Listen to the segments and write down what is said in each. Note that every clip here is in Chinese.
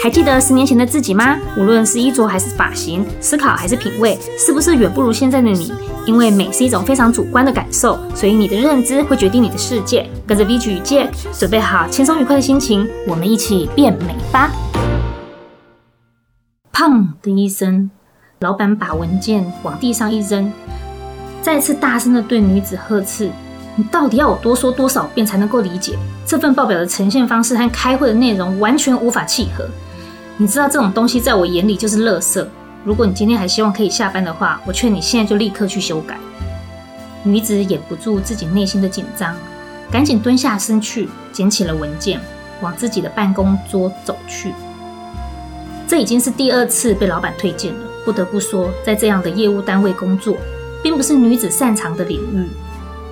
还记得十年前的自己吗？无论是衣着还是发型，思考还是品味，是不是远不如现在的你？因为美是一种非常主观的感受，所以你的认知会决定你的世界。跟着 V G 与 Jack，准备好轻松愉快的心情，我们一起变美吧！砰的一声，老板把文件往地上一扔，再次大声的对女子呵斥。你到底要我多说多少遍才能够理解？这份报表的呈现方式和开会的内容完全无法契合。你知道这种东西在我眼里就是垃圾。如果你今天还希望可以下班的话，我劝你现在就立刻去修改。女子掩不住自己内心的紧张，赶紧蹲下身去捡起了文件，往自己的办公桌走去。这已经是第二次被老板推荐了。不得不说，在这样的业务单位工作，并不是女子擅长的领域。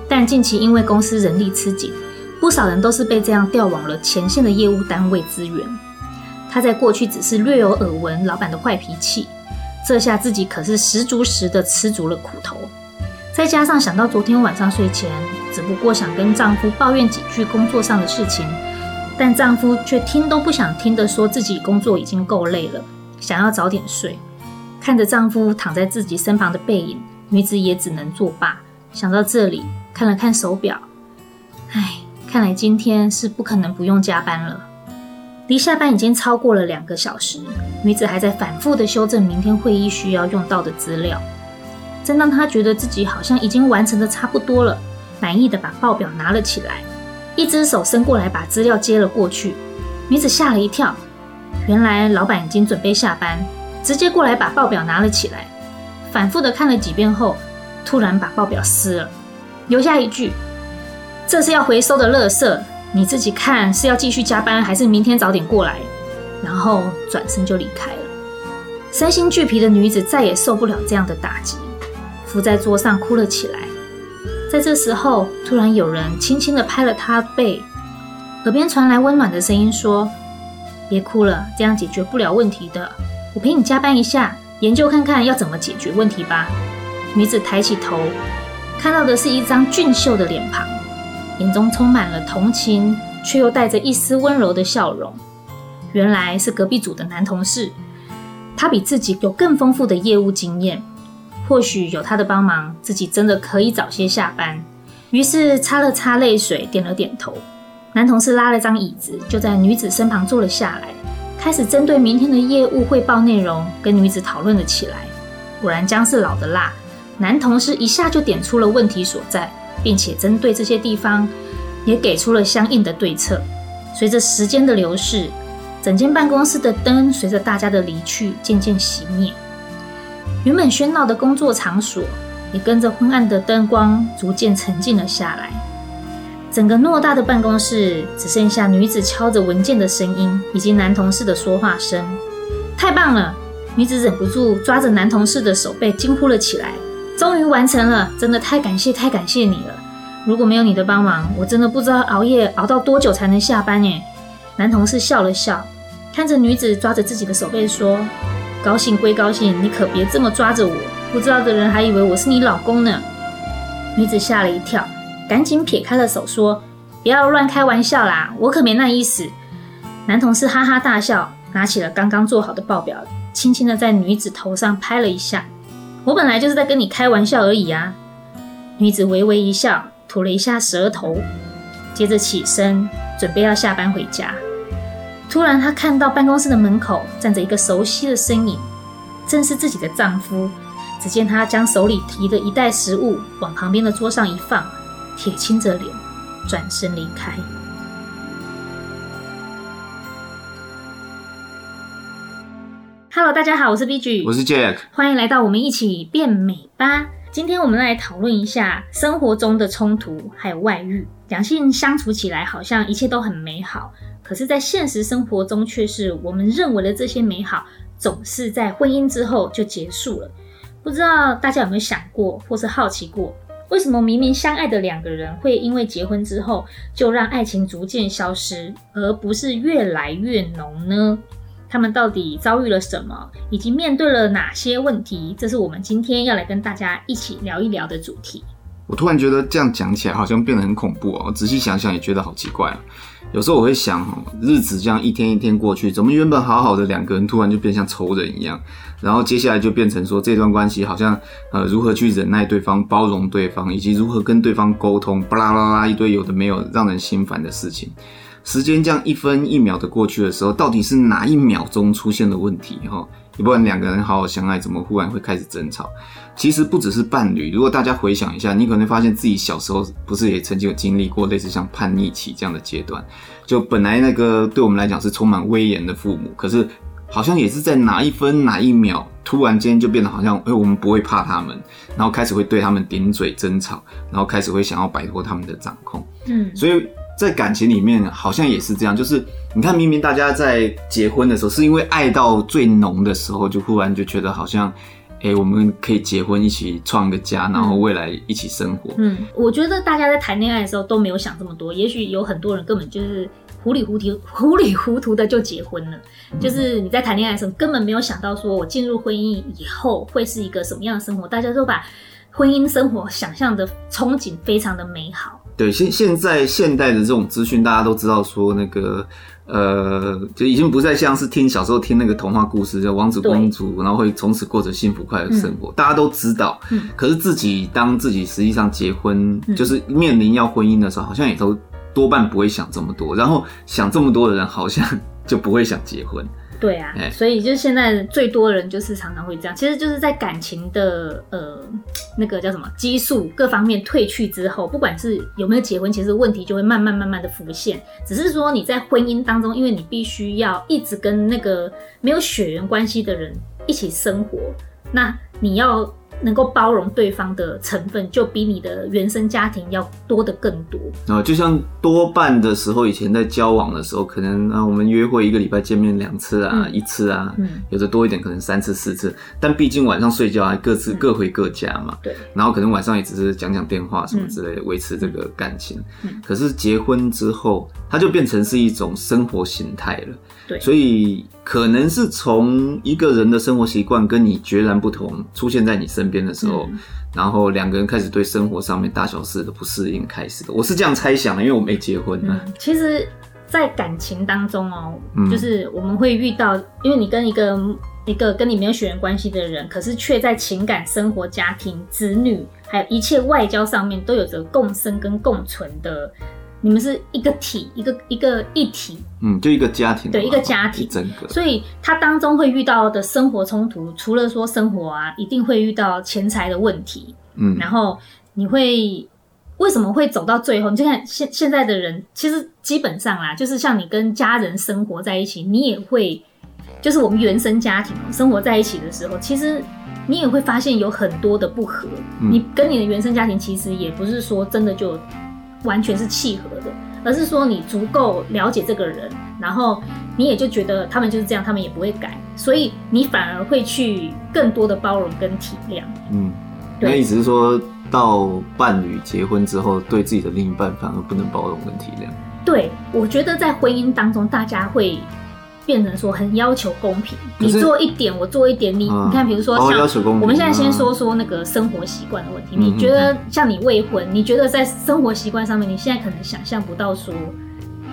但近期因为公司人力吃紧，不少人都是被这样调往了前线的业务单位支援。他在过去只是略有耳闻老板的坏脾气，这下自己可是十足十的吃足了苦头。再加上想到昨天晚上睡前，只不过想跟丈夫抱怨几句工作上的事情，但丈夫却听都不想听的说自己工作已经够累了，想要早点睡。看着丈夫躺在自己身旁的背影，女子也只能作罢。想到这里。看了看手表，唉，看来今天是不可能不用加班了。离下班已经超过了两个小时，女子还在反复的修正明天会议需要用到的资料。正当她觉得自己好像已经完成的差不多了，满意的把报表拿了起来，一只手伸过来把资料接了过去。女子吓了一跳，原来老板已经准备下班，直接过来把报表拿了起来。反复的看了几遍后，突然把报表撕了。留下一句：“这是要回收的垃圾，你自己看是要继续加班，还是明天早点过来？”然后转身就离开了。身心俱疲的女子再也受不了这样的打击，伏在桌上哭了起来。在这时候，突然有人轻轻地拍了她背，耳边传来温暖的声音说：“别哭了，这样解决不了问题的。我陪你加班一下，研究看看要怎么解决问题吧。”女子抬起头。看到的是一张俊秀的脸庞，眼中充满了同情，却又带着一丝温柔的笑容。原来是隔壁组的男同事，他比自己有更丰富的业务经验，或许有他的帮忙，自己真的可以早些下班。于是擦了擦泪水，点了点头。男同事拉了张椅子，就在女子身旁坐了下来，开始针对明天的业务汇报内容跟女子讨论了起来。果然姜是老的辣。男同事一下就点出了问题所在，并且针对这些地方也给出了相应的对策。随着时间的流逝，整间办公室的灯随着大家的离去渐渐熄灭，原本喧闹的工作场所也跟着昏暗的灯光逐渐沉静了下来。整个偌大的办公室只剩下女子敲着文件的声音以及男同事的说话声。太棒了！女子忍不住抓着男同事的手背惊呼了起来。终于完成了，真的太感谢太感谢你了！如果没有你的帮忙，我真的不知道熬夜熬到多久才能下班耶。男同事笑了笑，看着女子抓着自己的手背说：“高兴归高兴，你可别这么抓着我，不知道的人还以为我是你老公呢。”女子吓了一跳，赶紧撇开了手说：“不要乱开玩笑啦，我可没那意思。”男同事哈哈大笑，拿起了刚刚做好的报表，轻轻的在女子头上拍了一下。我本来就是在跟你开玩笑而已啊！女子微微一笑，吐了一下舌头，接着起身准备要下班回家。突然，她看到办公室的门口站着一个熟悉的身影，正是自己的丈夫。只见他将手里提的一袋食物往旁边的桌上一放，铁青着脸转身离开。Hello，大家好，我是 BG，我是 Jack，欢迎来到我们一起变美吧。今天我们来讨论一下生活中的冲突还有外遇。两性相处起来好像一切都很美好，可是，在现实生活中却是我们认为的这些美好，总是在婚姻之后就结束了。不知道大家有没有想过，或是好奇过，为什么明明相爱的两个人会因为结婚之后就让爱情逐渐消失，而不是越来越浓呢？他们到底遭遇了什么，以及面对了哪些问题？这是我们今天要来跟大家一起聊一聊的主题。我突然觉得这样讲起来好像变得很恐怖哦。仔细想想也觉得好奇怪。有时候我会想，日子这样一天一天过去，怎么原本好好的两个人，突然就变像仇人一样？然后接下来就变成说，这段关系好像呃，如何去忍耐对方、包容对方，以及如何跟对方沟通，巴拉巴拉一堆有的没有，让人心烦的事情。时间这样一分一秒的过去的时候，到底是哪一秒钟出现了问题？哈，要不然两个人好好相爱，怎么忽然会开始争吵？其实不只是伴侣，如果大家回想一下，你可能发现自己小时候不是也曾经有经历过类似像叛逆期这样的阶段？就本来那个对我们来讲是充满威严的父母，可是好像也是在哪一分哪一秒，突然间就变得好像，哎，我们不会怕他们，然后开始会对他们顶嘴争吵，然后开始会想要摆脱他们的掌控。嗯，所以。在感情里面，好像也是这样，就是你看，明明大家在结婚的时候，是因为爱到最浓的时候，就忽然就觉得好像，哎、欸，我们可以结婚，一起创个家，然后未来一起生活。嗯，我觉得大家在谈恋爱的时候都没有想这么多，也许有很多人根本就是糊里糊涂、糊里糊涂的就结婚了。就是你在谈恋爱的时候根本没有想到，说我进入婚姻以后会是一个什么样的生活，大家都把婚姻生活想象的憧憬非常的美好。对，现现在现代的这种资讯，大家都知道说那个，呃，就已经不再像是听小时候听那个童话故事，叫王子公主，然后会从此过着幸福快乐生活。嗯、大家都知道，嗯、可是自己当自己实际上结婚，嗯、就是面临要婚姻的时候，好像也都多半不会想这么多。然后想这么多的人，好像 就不会想结婚。对啊，欸、所以就是现在最多的人就是常常会这样，其实就是在感情的呃那个叫什么激素各方面褪去之后，不管是有没有结婚，其实问题就会慢慢慢慢的浮现。只是说你在婚姻当中，因为你必须要一直跟那个没有血缘关系的人一起生活，那你要。能够包容对方的成分，就比你的原生家庭要多的更多。啊，就像多半的时候，以前在交往的时候，可能啊，我们约会一个礼拜见面两次啊，嗯、一次啊，嗯，有的多一点，可能三次四次。但毕竟晚上睡觉还各自各回各家嘛，对、嗯。然后可能晚上也只是讲讲电话什么之类的，维、嗯、持这个感情。嗯。可是结婚之后，它就变成是一种生活形态了。对。所以可能是从一个人的生活习惯跟你截然不同，出现在你身边的时候，嗯、然后两个人开始对生活上面大小事的不适应开始的，我是这样猜想的，因为我没结婚呢、嗯。其实，在感情当中哦、就是我们会遇到，因为你跟一个一个跟你没有血缘关系的人，可是却在情感、生活、家庭、子女，还有一切外交上面都有着共生跟共存的。你们是一个体，一个一个一体，嗯，就一个家庭，对，一个家庭，整个。所以他当中会遇到的生活冲突，除了说生活啊，一定会遇到钱财的问题，嗯，然后你会为什么会走到最后？你就看现现在的人，其实基本上啦，就是像你跟家人生活在一起，你也会，就是我们原生家庭生活在一起的时候，其实你也会发现有很多的不合。嗯，你跟你的原生家庭其实也不是说真的就。完全是契合的，而是说你足够了解这个人，然后你也就觉得他们就是这样，他们也不会改，所以你反而会去更多的包容跟体谅。嗯，对那意思是说到伴侣结婚之后，对自己的另一半反而不能包容跟体谅。对，我觉得在婚姻当中，大家会。变成说很要求公平，你做一点，我做一点。你、嗯、你看，比如说像我们现在先说说那个生活习惯的问题。嗯、你觉得像你未婚，你觉得在生活习惯上面，你现在可能想象不到说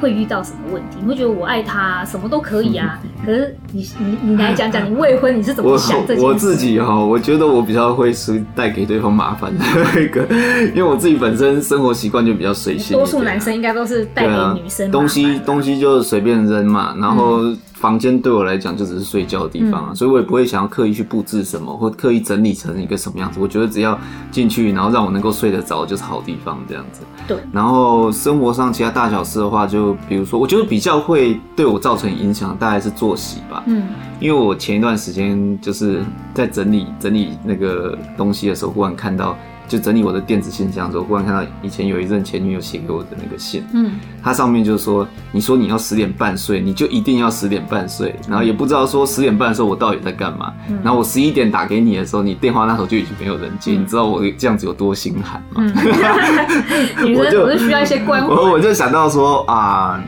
会遇到什么问题？你会觉得我爱他，什么都可以啊。可是你你你来讲讲，你未婚你是怎么想这件事？我我自己哈，我觉得我比较会是带给对方麻烦的那个，因为我自己本身生活习惯就比较随性。多数男生应该都是带给女生、啊、东西东西就随便扔嘛，然后。嗯房间对我来讲就只是睡觉的地方啊，嗯、所以我也不会想要刻意去布置什么，或刻意整理成一个什么样子。我觉得只要进去，然后让我能够睡得着，就是好地方这样子。对。然后生活上其他大小事的话，就比如说，我觉得比较会对我造成影响，大概是作息吧。嗯。因为我前一段时间就是在整理整理那个东西的时候，忽然看到。就整理我的电子信箱的时候，忽然看到以前有一任前女友写给我的那个信，嗯，它上面就是说，你说你要十点半睡，你就一定要十点半睡，然后也不知道说十点半的时候我到底在干嘛，嗯、然后我十一点打给你的时候，你电话那头就已经没有人接，嗯、你知道我这样子有多心寒吗？我就我是需要一些关怀，我我就想到说啊，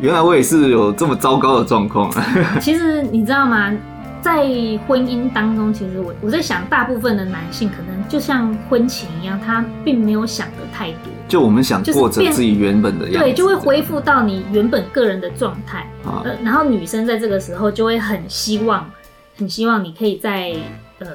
原来我也是有这么糟糕的状况。其实你知道吗？在婚姻当中，其实我我在想，大部分的男性可能就像婚前一样，他并没有想的太多，就我们想过着自己原本的样子，对，就会恢复到你原本个人的状态。啊、呃，然后女生在这个时候就会很希望，很希望你可以在呃，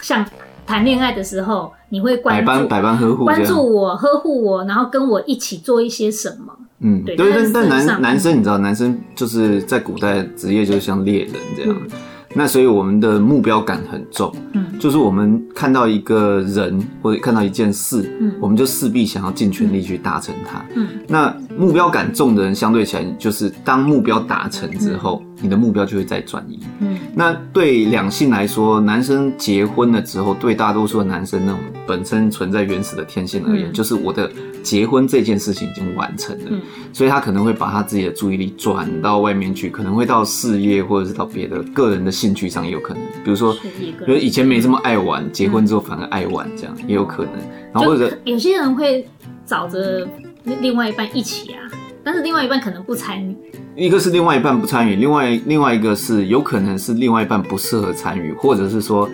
像谈恋爱的时候，你会关注百般百般呵护，关注我，呵护我，然后跟我一起做一些什么。嗯，对，但但男男生你知道，男生就是在古代职业就是像猎人这样。嗯那所以我们的目标感很重，嗯，就是我们看到一个人或者看到一件事，嗯，我们就势必想要尽全力去达成它，嗯，那目标感重的人相对起来，就是当目标达成之后，你的目标就会再转移，嗯，那对两性来说，男生结婚了之后，对大多数的男生那种本身存在原始的天性而言，就是我的结婚这件事情已经完成了，嗯，所以他可能会把他自己的注意力转到外面去，可能会到事业或者是到别的个人的。兴趣上也有可能，比如说，比如以前没这么爱玩，结婚之后反而爱玩，这样也有可能。然后或者有些人会找着另外一半一起啊，但是另外一半可能不参与。一个是另外一半不参与，另外另外一个是有可能是另外一半不适合参与，或者是说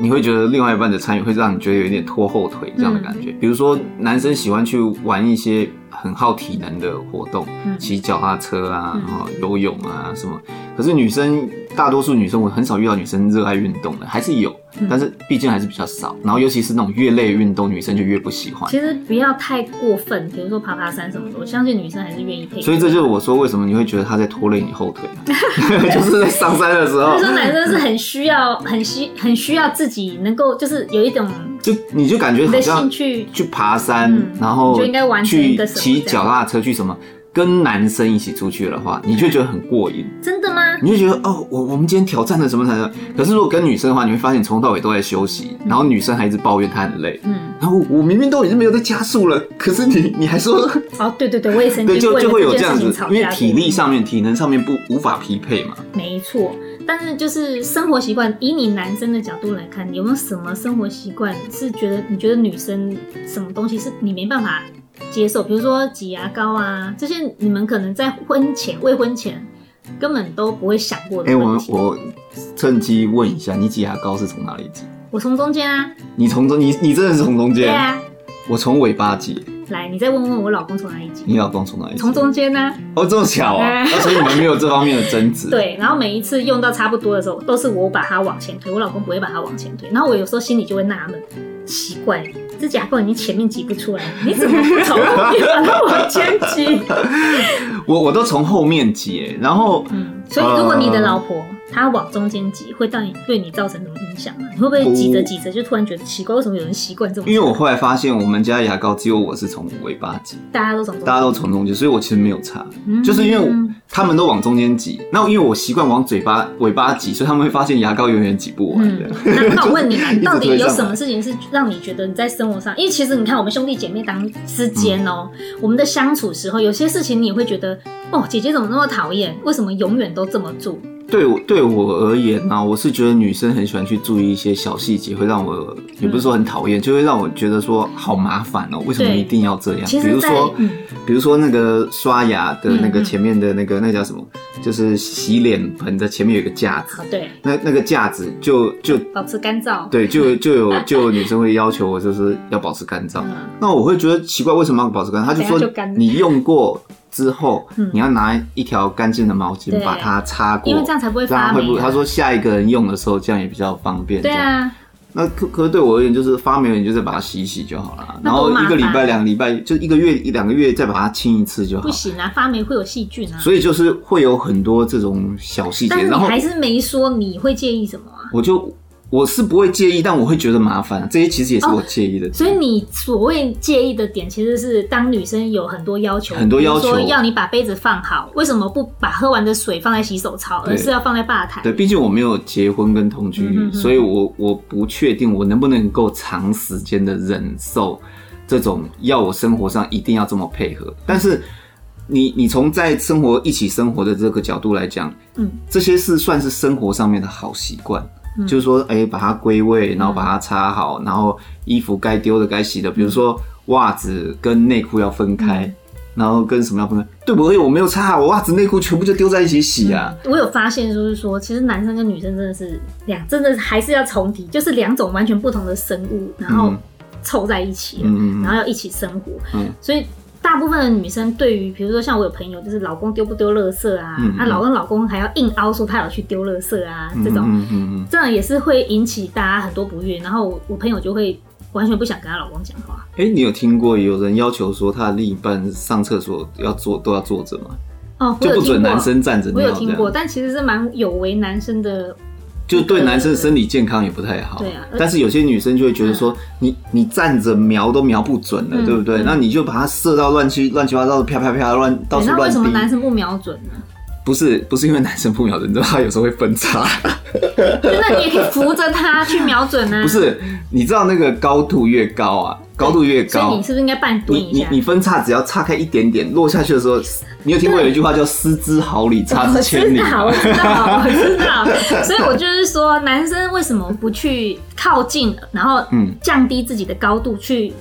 你会觉得另外一半的参与会让你觉得有一点拖后腿这样的感觉。比如说男生喜欢去玩一些很耗体能的活动，骑脚踏车啊，然后游泳啊什么，可是女生。大多数女生，我很少遇到女生热爱运动的，还是有，但是毕竟还是比较少。然后尤其是那种越累运动，女生就越不喜欢。其实不要太过分，比如说爬爬山什么的，我相信女生还是愿意配合。所以这就是我说为什么你会觉得他在拖累你后腿，就是在上山的时候。就是说男生是很需要、很需、很需要自己能够，就是有一种，就你就感觉好像去去爬山，然后就应该玩去骑脚踏车去什么。跟男生一起出去的话，你就觉得很过瘾。真的吗？你就觉得哦，我我们今天挑战了什么什么。可是如果跟女生的话，你会发现从头到尾都在休息，然后女生还一直抱怨她很累。嗯。然后我明明都已经没有在加速了，可是你你还说 哦，对对对，我也曾经对就就会有这样子，因为体力上面、体能上面不无法匹配嘛。没错，但是就是生活习惯，以你男生的角度来看，有没有什么生活习惯是觉得你觉得女生什么东西是你没办法？接受，比如说挤牙膏啊，这些你们可能在婚前、未婚前根本都不会想过的。哎、欸，我我趁机问一下，你挤牙膏是从哪里挤？我从中间啊。你从中，你你真的是从中间？对啊。我从尾巴挤。来，你再问问我老公从哪里挤？你老公从哪里挤？从中间呢、啊？哦，这么巧啊！而且你们没有这方面的争执。对，然后每一次用到差不多的时候，都是我把它往前推，我老公不会把它往前推。然后我有时候心里就会纳闷，奇怪。这牙膏你前面挤不出来，你怎么不从后面把它往前挤？我我都从后面挤，然后，嗯，所以如果你的老婆。呃它往中间挤，会到你对你造成什么影响吗？你会不会挤着挤着就突然觉得奇怪？为什么有人习惯这种？因为我后来发现，我们家牙膏只有我是从尾巴挤，大家都从大家都从中间，所以我其实没有差，嗯、就是因为他们都往中间挤，那因为我习惯往嘴巴尾巴挤，所以他们会发现牙膏永远挤不完的。嗯、那那我问你们，到底有什么事情是让你觉得你在生活上？因为其实你看我们兄弟姐妹当之间哦、喔，嗯、我们的相处时候，有些事情你也会觉得哦，姐姐怎么那么讨厌？为什么永远都这么做？对我对我而言呢、啊，我是觉得女生很喜欢去注意一些小细节，会让我也不是说很讨厌，嗯、就会让我觉得说好麻烦哦、喔，为什么一定要这样？比如说，嗯、比如说那个刷牙的那个前面的那个、嗯嗯、那叫什么？就是洗脸盆的前面有一个架子，对，那那个架子就就保持干燥，对，就就有就有女生会要求我就是要保持干燥，嗯、那我会觉得奇怪，为什么要保持干燥？他就说你用过。之后，你要拿一条干净的毛巾把它擦过，因为这样才不会发霉。他说下一个人用的时候，这样也比较方便。对啊，那可可是对我而言，就是发霉了，你就再把它洗一洗就好了。然后一个礼拜、两个礼拜，就一个月、一两个月再把它清一次就好。不行啊，发霉会有细菌啊。所以就是会有很多这种小细节。但是你还是没说你会介意什么啊？我就。我是不会介意，但我会觉得麻烦。这些其实也是我介意的。哦。所以你所谓介意的点，其实是当女生有很多要求，很多要求，说要你把杯子放好，为什么不把喝完的水放在洗手槽，而是要放在吧台？对，毕竟我没有结婚跟同居，嗯、哼哼，所以我我不确定我能不能够长时间的忍受这种要我生活上一定要这么配合。但是你你从在生活一起生活的这个角度来讲，嗯，这些是算是生活上面的好习惯。就是说，哎、欸，把它归位，然后把它擦好，嗯、然后衣服该丢的、该洗的，比如说袜子跟内裤要分开，嗯、然后跟什么要分开？对不对？我没有擦好，我袜子、内裤全部就丢在一起洗啊、嗯！我有发现，就是说，其实男生跟女生真的是两，真的还是要重提，就是两种完全不同的生物，然后凑在一起了，嗯嗯。然后要一起生活，嗯。所以大部分的女生对于，比如说像我有朋友，就是老公丢不丢垃圾啊，嗯嗯啊，老公老公还要硬凹说他有去丢垃圾啊，这种，嗯嗯嗯这样也是会引起大家很多不悦，然后我我朋友就会完全不想跟她老公讲话。哎、你有听过有人要求说他的另一半上厕所要坐都要坐着吗？哦，我就不准有听过男生站着我，有听过，但其实是蛮有违男生的。就对男生的生理健康也不太好。对啊但是有些女生就会觉得说，你你站着瞄都瞄不准了，嗯对不对？嗯那你就把它射到乱七乱七八糟的，啪啪啪乱到处乱那为什么男。生不瞄准呢？不是不是因为男生不瞄准，你知道他有时候会 分叉。那你也可以扶着他去瞄准啊。不是，你知道那个高度越高啊，高度越高所以你，是不是应该半蹲你你一下？你分叉只要岔开一点点，落下去的时候，你有听过有一句话叫“失之毫厘，差之 千里”我知道，我知道，我知道。所以我就是说，男生为什么不去靠近，然后嗯降低自己的高度，去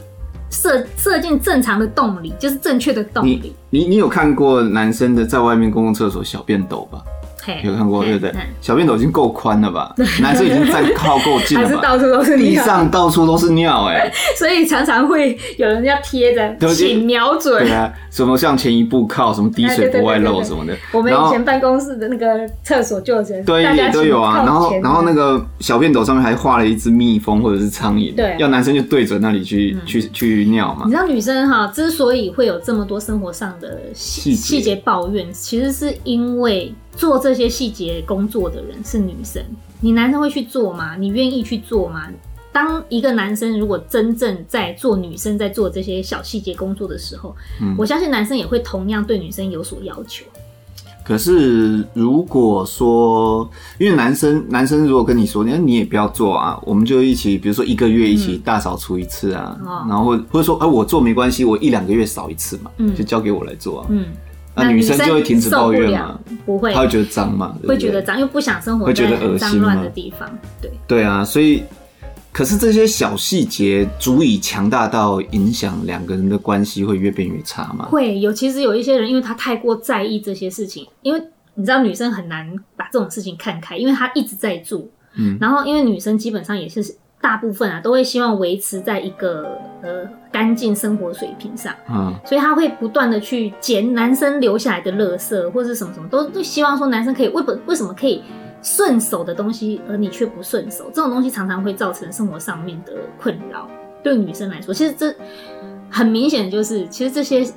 射射进正常的洞里，就是正确的洞里你。你你有看过男生的在外面公共厕所小便斗吧？嘿有看过嘿对不对？小便斗已经够宽了吧？男生已经站靠够近了吧？还是到处都是地尿，上到处都是尿哎、所以常常会有人要贴着，对请瞄准对。啊，什么向前一步靠，什么滴水不外漏什么的。我们以前办公室的那个厕所就有这，对也都有啊，然后然后那个小便斗上面还画了一只蜜蜂或者是苍蝇，对要男生就对准那里去、去去尿嘛你。知道女生哈，之所以会有这么多生活上的细细节抱怨，其实是因为做这些细节工作的人是女生。你男生会去做吗？你愿意去做吗？当一个男生如果真正在做女生在做这些小细节工作的时候，嗯我相信男生也会同样对女生有所要求。可是如果说，因为男生男生如果跟你说，那你也不要做啊，我们就一起，比如说一个月一起大扫除一次啊，然后或或者说，哎、我做没关系，我一两个月扫一次嘛，嗯就交给我来做啊。嗯，那女生就会停止抱怨受嘛，不会她会觉得脏嘛，会觉得脏，又不想生活会觉在很脏得恶心乱的地方。对，对啊，所以可是这些小细节足以强大到影响两个人的关系会越变越差吗？会有，其实有一些人，因为他太过在意这些事情，因为你知道女生很难把这种事情看开，因为她一直在做，嗯，然后因为女生基本上也是大部分啊，都会希望维持在一个呃干净生活水平上，嗯，所以他会不断的去捡男生留下来的垃圾或者什么什么，都都希望说男生可以为不为什么可以顺手的东西，而你却不顺手，这种东西常常会造成生活上面的困扰。对女生来说，其实这很明显就是，其实这些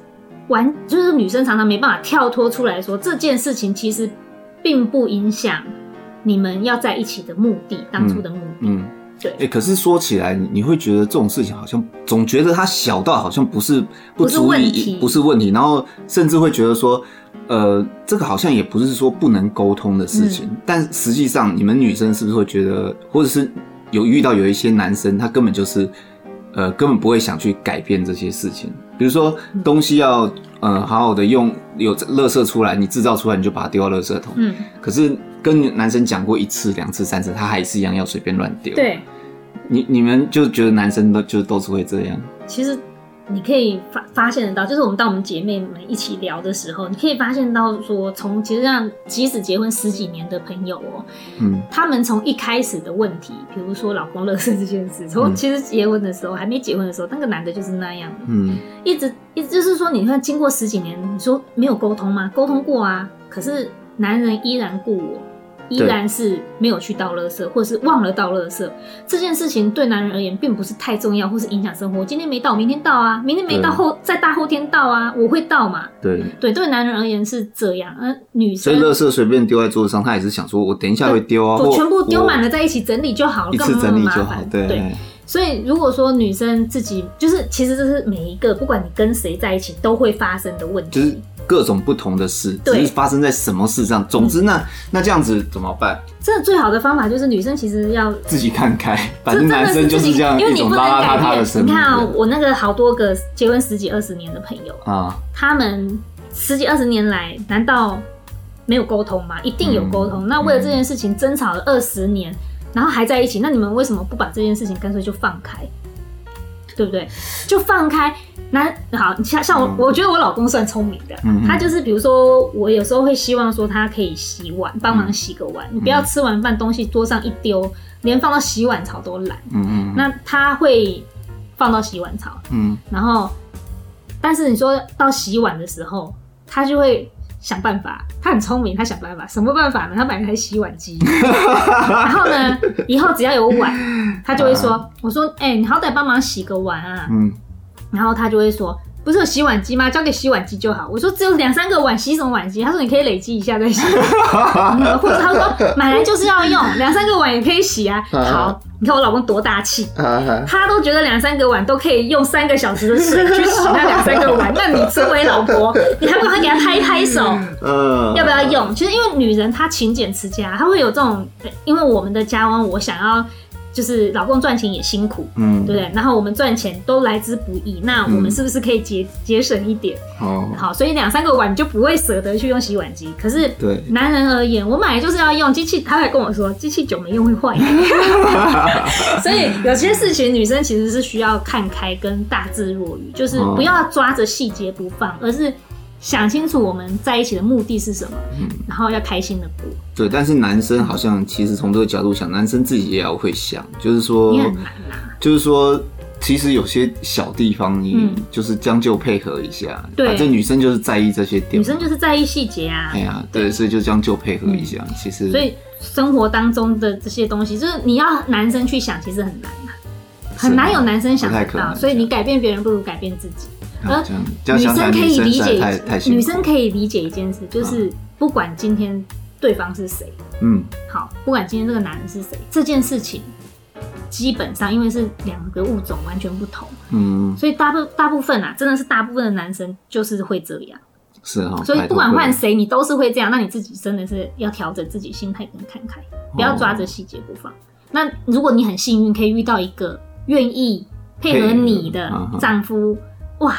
完就是女生常常没办法跳脱出来说，这件事情其实并不影响你们要在一起的目的，当初的目的。嗯，对。哎、可是说起来，你会觉得这种事情好像总觉得它小到好像不是不足不是问以题。不是问题，然后甚至会觉得说，呃，这个好像也不是说不能沟通的事情，嗯。但实际上你们女生是不是会觉得，或者是有遇到有一些男生，他根本就是呃根本不会想去改变这些事情，比如说东西要呃好好的用，有垃圾出来，你制造出来你就把它丢到垃圾桶，嗯，可是跟男生讲过一次、两次、三次，他还是一样要随便乱丢。，对，你你们就觉得男生都就都是会这样？其实你可以发发现得到，就是我们当我们姐妹们一起聊的时候，你可以发现到说，从其实像即使结婚十几年的朋友哦、嗯他们从一开始的问题，比如说老公乐色这件事，从其实结婚的时候、还没结婚的时候，那个男的就是那样的，嗯一直一直就是说，你看经过十几年，你说没有沟通吗？沟通过啊，可是男人依然顾我。依然是没有去倒垃圾，或者是忘了倒垃圾这件事情，对男人而言并不是太重要，或是影响生活。今天没倒，明天倒啊，明天没倒后再大后天倒啊，我会倒嘛。对，对，对男人而言是这样，而女生所以生垃圾随便丢在桌子上，他也是想说，我等一下会丢啊，我全部丢满了在一起整理就好了，一次整理就好烦？。对对，所以如果说女生自己就是，其实这是每一个不管你跟谁在一起都会发生的问题。就是各种不同的事，只是发生在什么事上。总之那，那这样子怎么办？这最好的方法就是女生其实要自己看开，反正男生就是这样一种邋邋遢遢。的生活。你看啊、我那个好多个结婚十几二十年的朋友，啊，他们十几二十年来，难道没有沟通吗？一定有沟通。那为了这件事情争吵了二十年，然后还在一起，那你们为什么不把这件事情干脆就放开？对不对？就放开。那好，像像我，嗯我觉得我老公算聪明的，他就是比如说，我有时候会希望说他可以洗碗，帮忙洗个碗，你不要吃完饭东西桌上一丢，连放到洗碗槽都懒。嗯嗯，那他会放到洗碗槽，嗯，然后，但是你说到洗碗的时候，他就会想办法，他很聪明，他想办法，什么办法呢？他买了台洗碗机，然后呢，以后只要有碗，他就会说，啊、我说，哎、欸，你好歹帮忙洗个碗啊，嗯，然后他就会说。不是有洗碗机吗？交给洗碗机就好。我说只有两三个碗，洗什么碗机？他说你可以累积一下再洗。或者他说买来就是要用，两三个碗也可以洗啊。好，你看我老公多大气，他都觉得两三个碗都可以用三个小时的水去洗那两三个碗。那你作为老婆，你还不赶快给他拍拍手？嗯，要不要用？其实因为女人她勤俭持家，她会有这种，因为我们的家翁，我想要。就是老公赚钱也辛苦，嗯，对不对？然后我们赚钱都来之不易，那我们是不是可以节节、嗯、省一点？哦，好，所以两三个碗你就不会舍得去用洗碗机。可是对男人而言，我买来就是要用机器，他还跟我说机器久没用会坏。所以有些事情女生其实是需要看开跟大智若愚，就是不要抓着细节不放，而是。想清楚我们在一起的目的是什么，嗯，然后要开心的过。对，但是男生好像其实从这个角度想，男生自己也要会想，就是说，你很难啊。就是说，其实有些小地方，你就是将就配合一下。对，反正女生就是在意这些点，女生就是在意细节啊。哎呀，对，所以就将就配合一下。其实，所以生活当中的这些东西，就是你要男生去想，其实很难啊，很难有男生想得到。所以你改变别人，不如改变自己。而女生可以理解，女生可以理解一件事，就是不管今天对方是谁，嗯，好，不管今天这个男人是谁，这件事情基本上因为是两个物种完全不同，嗯，所以大部大部分啊，真的是大部分的男生就是会这样，是哈，所以不管换谁，你都是会这样，那你自己真的是要调整自己心态跟看开，不要抓着细节不放。那如果你很幸运可以遇到一个愿意配合你的丈夫，哇。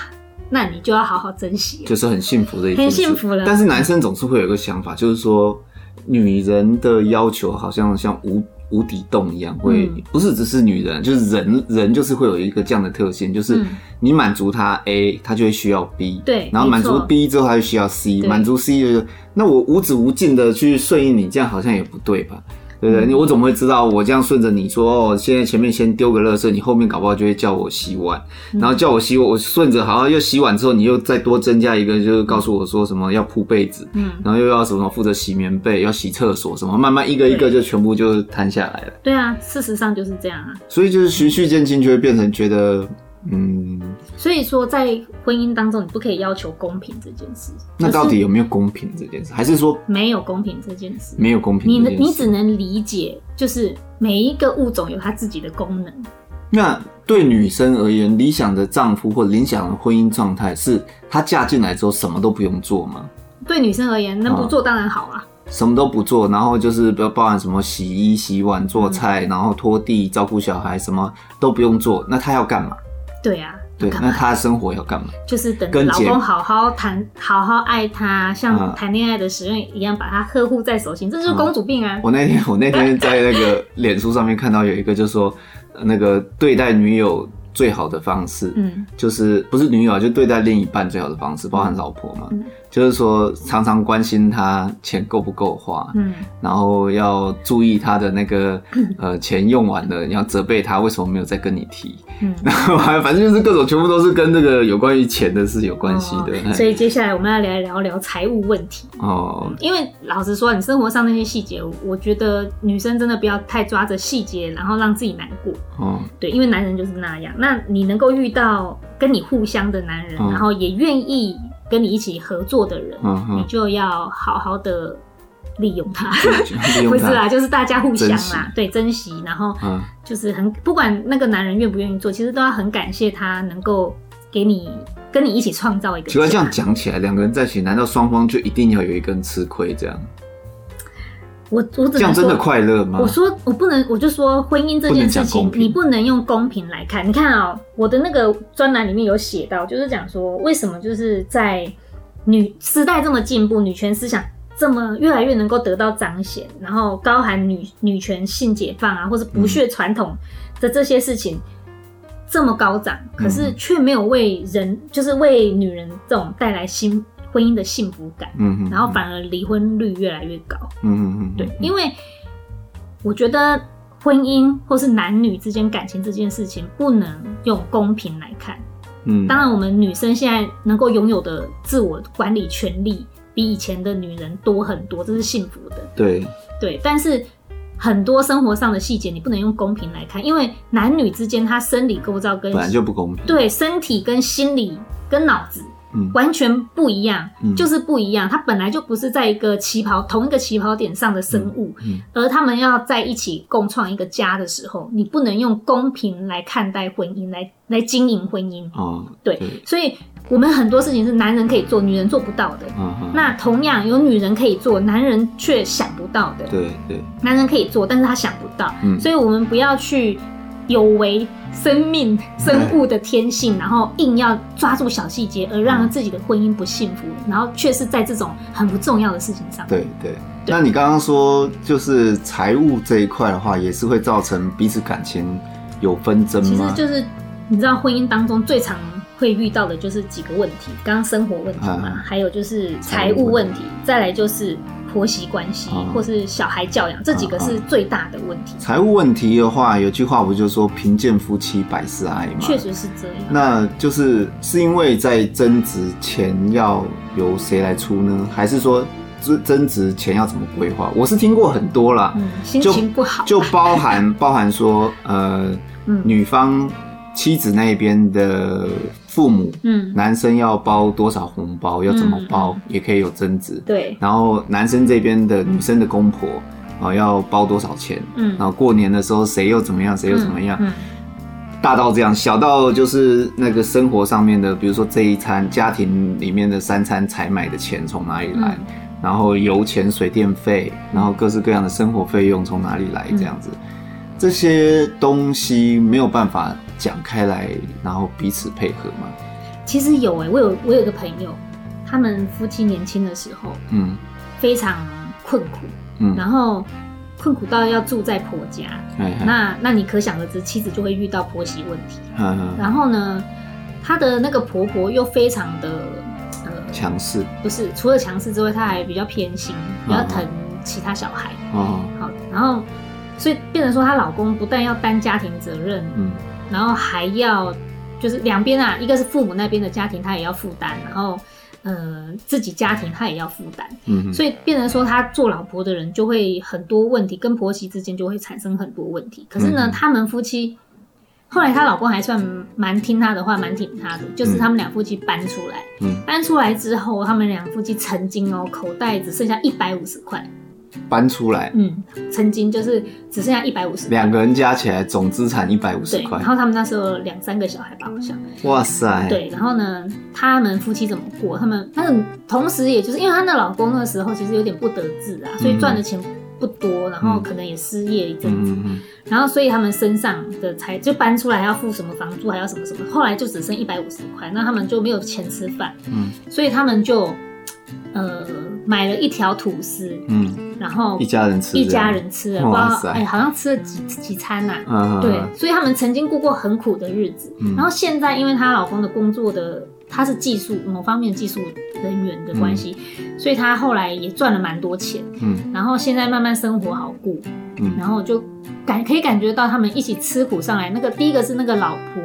那你就要好好珍惜，就是很幸福的一件事，很幸福了。但是男生总是会有一个想法，就是说女人的要求好像像无无底洞一样，会不是只是女人，就是人人就是会有一个这样的特性，就是你满足他 A，他就会需要 B，对，然后满足 B 之后他就需要 C，满足 C 就是那我无止无尽的去顺应你，这样好像也不对吧？对不对？我怎么会知道？我这样顺着你说哦，现在前面先丢个垃圾，你后面搞不好就会叫我洗碗，然后叫我洗碗，我顺着好像，又洗碗之后，你又再多增加一个，就是告诉我说什么要铺被子，嗯，然后又要什么负责洗棉被，要洗厕所什么，慢慢一个一个就全部就摊下来了。对啊，事实上就是这样啊。所以就是循序渐进，就会变成觉得。嗯，所以说在婚姻当中，你不可以要求公平这件事。那到底有没有公平这件事？还是说没有公平这件事？没有公平，你你只能理解，就是每一个物种有它自己的功能。那对女生而言，理想的丈夫或理想的婚姻状态是她嫁进来之后什么都不用做吗？对女生而言，能不做当然好啊。什么都不做，然后就是不要包含什么洗衣、洗碗、做菜，然后拖地、照顾小孩，什么都不用做。那她要干嘛？对呀、啊，对，那他的生活要干嘛？就是等老公好好谈，好好爱她，像谈恋爱的时候一样，把她呵护在手心，这就是公主病啊！我那天我那天在那个脸书上面看到有一个，就是说那个对待女友最好的方式，嗯，就是不是女友，就对待另一半最好的方式，包含老婆嘛。嗯就是说，常常关心他钱够不够花，嗯，然后要注意他的那个 呃钱用完了，你要责备他为什么没有再跟你提，嗯，然后反正就是各种全部都是跟这个有关于钱的事有关系的。哦，所以接下来我们要来聊聊财务问题哦。因为老实说，你生活上那些细节，我觉得女生真的不要太抓着细节，然后让自己难过哦。对，因为男人就是那样。那你能够遇到跟你互相的男人，然后也愿意。跟你一起合作的人，你就要好好的 利用他，不是啦，就是大家互相啦，对，珍惜，然后就是很不管那个男人愿不愿意做，其实都要很感谢他能够给你跟你一起创造一个。奇怪，这样讲起来，两个人在一起，难道双方就一定要有一个人吃亏这样？我我只能说，这样真的快乐吗？我说我不能，我就说婚姻这件事情，不你不能用公平来看。你看啊、喔，我的那个专栏里面有写到，就是讲说为什么就是在女时代这么进步，女权思想这么越来越能够得到彰显，然后高喊女女权性解放啊，或者不屑传统的这些事情这么高涨，嗯、可是却没有为人，就是为女人这种带来新。婚姻的幸福感，嗯哼，然后反而离婚率越来越高，嗯嗯嗯，对，因为我觉得婚姻或是男女之间感情这件事情，不能用公平来看。嗯，当然，我们女生现在能够拥有的自我管理权利，比以前的女人多很多，这是幸福的。对对，但是很多生活上的细节，你不能用公平来看，因为男女之间他生理构造跟本来就不公平。对，身体跟心理跟脑子。完全不一样，嗯，就是不一样。他本来就不是在一个起跑同一个起跑点上的生物，嗯嗯，而他们要在一起共创一个家的时候，你不能用公平来看待婚姻，来来经营婚姻。哦，对，对，所以我们很多事情是男人可以做，女人做不到的。那同样有女人可以做，男人却想不到的。对对，男人可以做，但是他想不到。嗯，所以我们不要去。有违生命生物的天性，然后硬要抓住小细节，而让自己的婚姻不幸福，然后却是在这种很不重要的事情上。对对，那你刚刚说就是财务这一块的话，也是会造成彼此感情有纷争吗？其实就是你知道，婚姻当中最常会遇到的就是几个问题，刚刚生活问题嘛，嗯、还有就是财务问题，再来就是。婆媳关系，或是小孩教养，啊，这几个是最大的问题。财务问题的话，有句话不就是说“贫贱夫妻百事哀”吗？确实是这样。那就是是因为在争执钱要由谁来出呢？还是说争争执钱要怎么规划？我是听过很多啦，嗯，心情不好就，就包含包含说，呃，嗯，女方。妻子那边的父母，嗯，男生要包多少红包，要怎么包，嗯、也可以有争执。对，然后男生这边的女生的公婆啊，要包多少钱？嗯，然后过年的时候谁又怎么样，谁又怎么样？嗯，大到这样，小到就是那个生活上面的，比如说这一餐家庭里面的三餐采买的钱从哪里来？嗯、然后油钱、水电费，然后各式各样的生活费用从哪里来？这样子。嗯这些东西没有办法讲开来，然后彼此配合吗？其实有哎、欸，我有我有个朋友，他们夫妻年轻的时候，嗯，非常困苦，嗯，然后困苦到要住在婆家，嗯，那那你可想而知，妻子就会遇到婆媳问题，然后呢，她的那个婆婆又非常的呃强势，不是，除了强势之外，她还比较偏心，比较疼其他小孩，哦、嗯，好，然后。所以变成说，她老公不但要担家庭责任，嗯，然后还要就是两边啊，一个是父母那边的家庭，他也要负担，然后呃自己家庭他也要负担，嗯，所以变成说，他做老婆的人就会很多问题，跟婆媳之间就会产生很多问题。可是呢，他们夫妻后来她老公还算蛮听她的话，蛮挺她的，就是他们两夫妻搬出来，嗯，搬出来之后，他们两夫妻曾经哦口袋只剩下一百五十块。搬出来，嗯，曾经就是只剩下一百五十，两个人加起来总资产一百五十块。然后他们那时候两三个小孩吧，好像。哇塞。对，然后呢，他们夫妻怎么过？他们那个同时，也就是因为她的老公那时候其实有点不得志啊，所以赚的钱不多，然后可能也失业一阵子，然后所以他们身上的财就搬出来还要付什么房租，还要什么什么，后来就只剩一百五十块，那他们就没有钱吃饭，嗯，所以他们就呃买了一条吐司，嗯。然后一家人吃，一家人吃了，不知道哎，好像吃了几几餐呐、啊。对，所以他们曾经过过很苦的日子。然后现在，因为她老公的工作的，他是技术某方面技术人员的关系，所以她后来也赚了蛮多钱。嗯，然后现在慢慢生活好过。嗯，然后就感可以感觉到他们一起吃苦上来。那个第一个是那个老婆。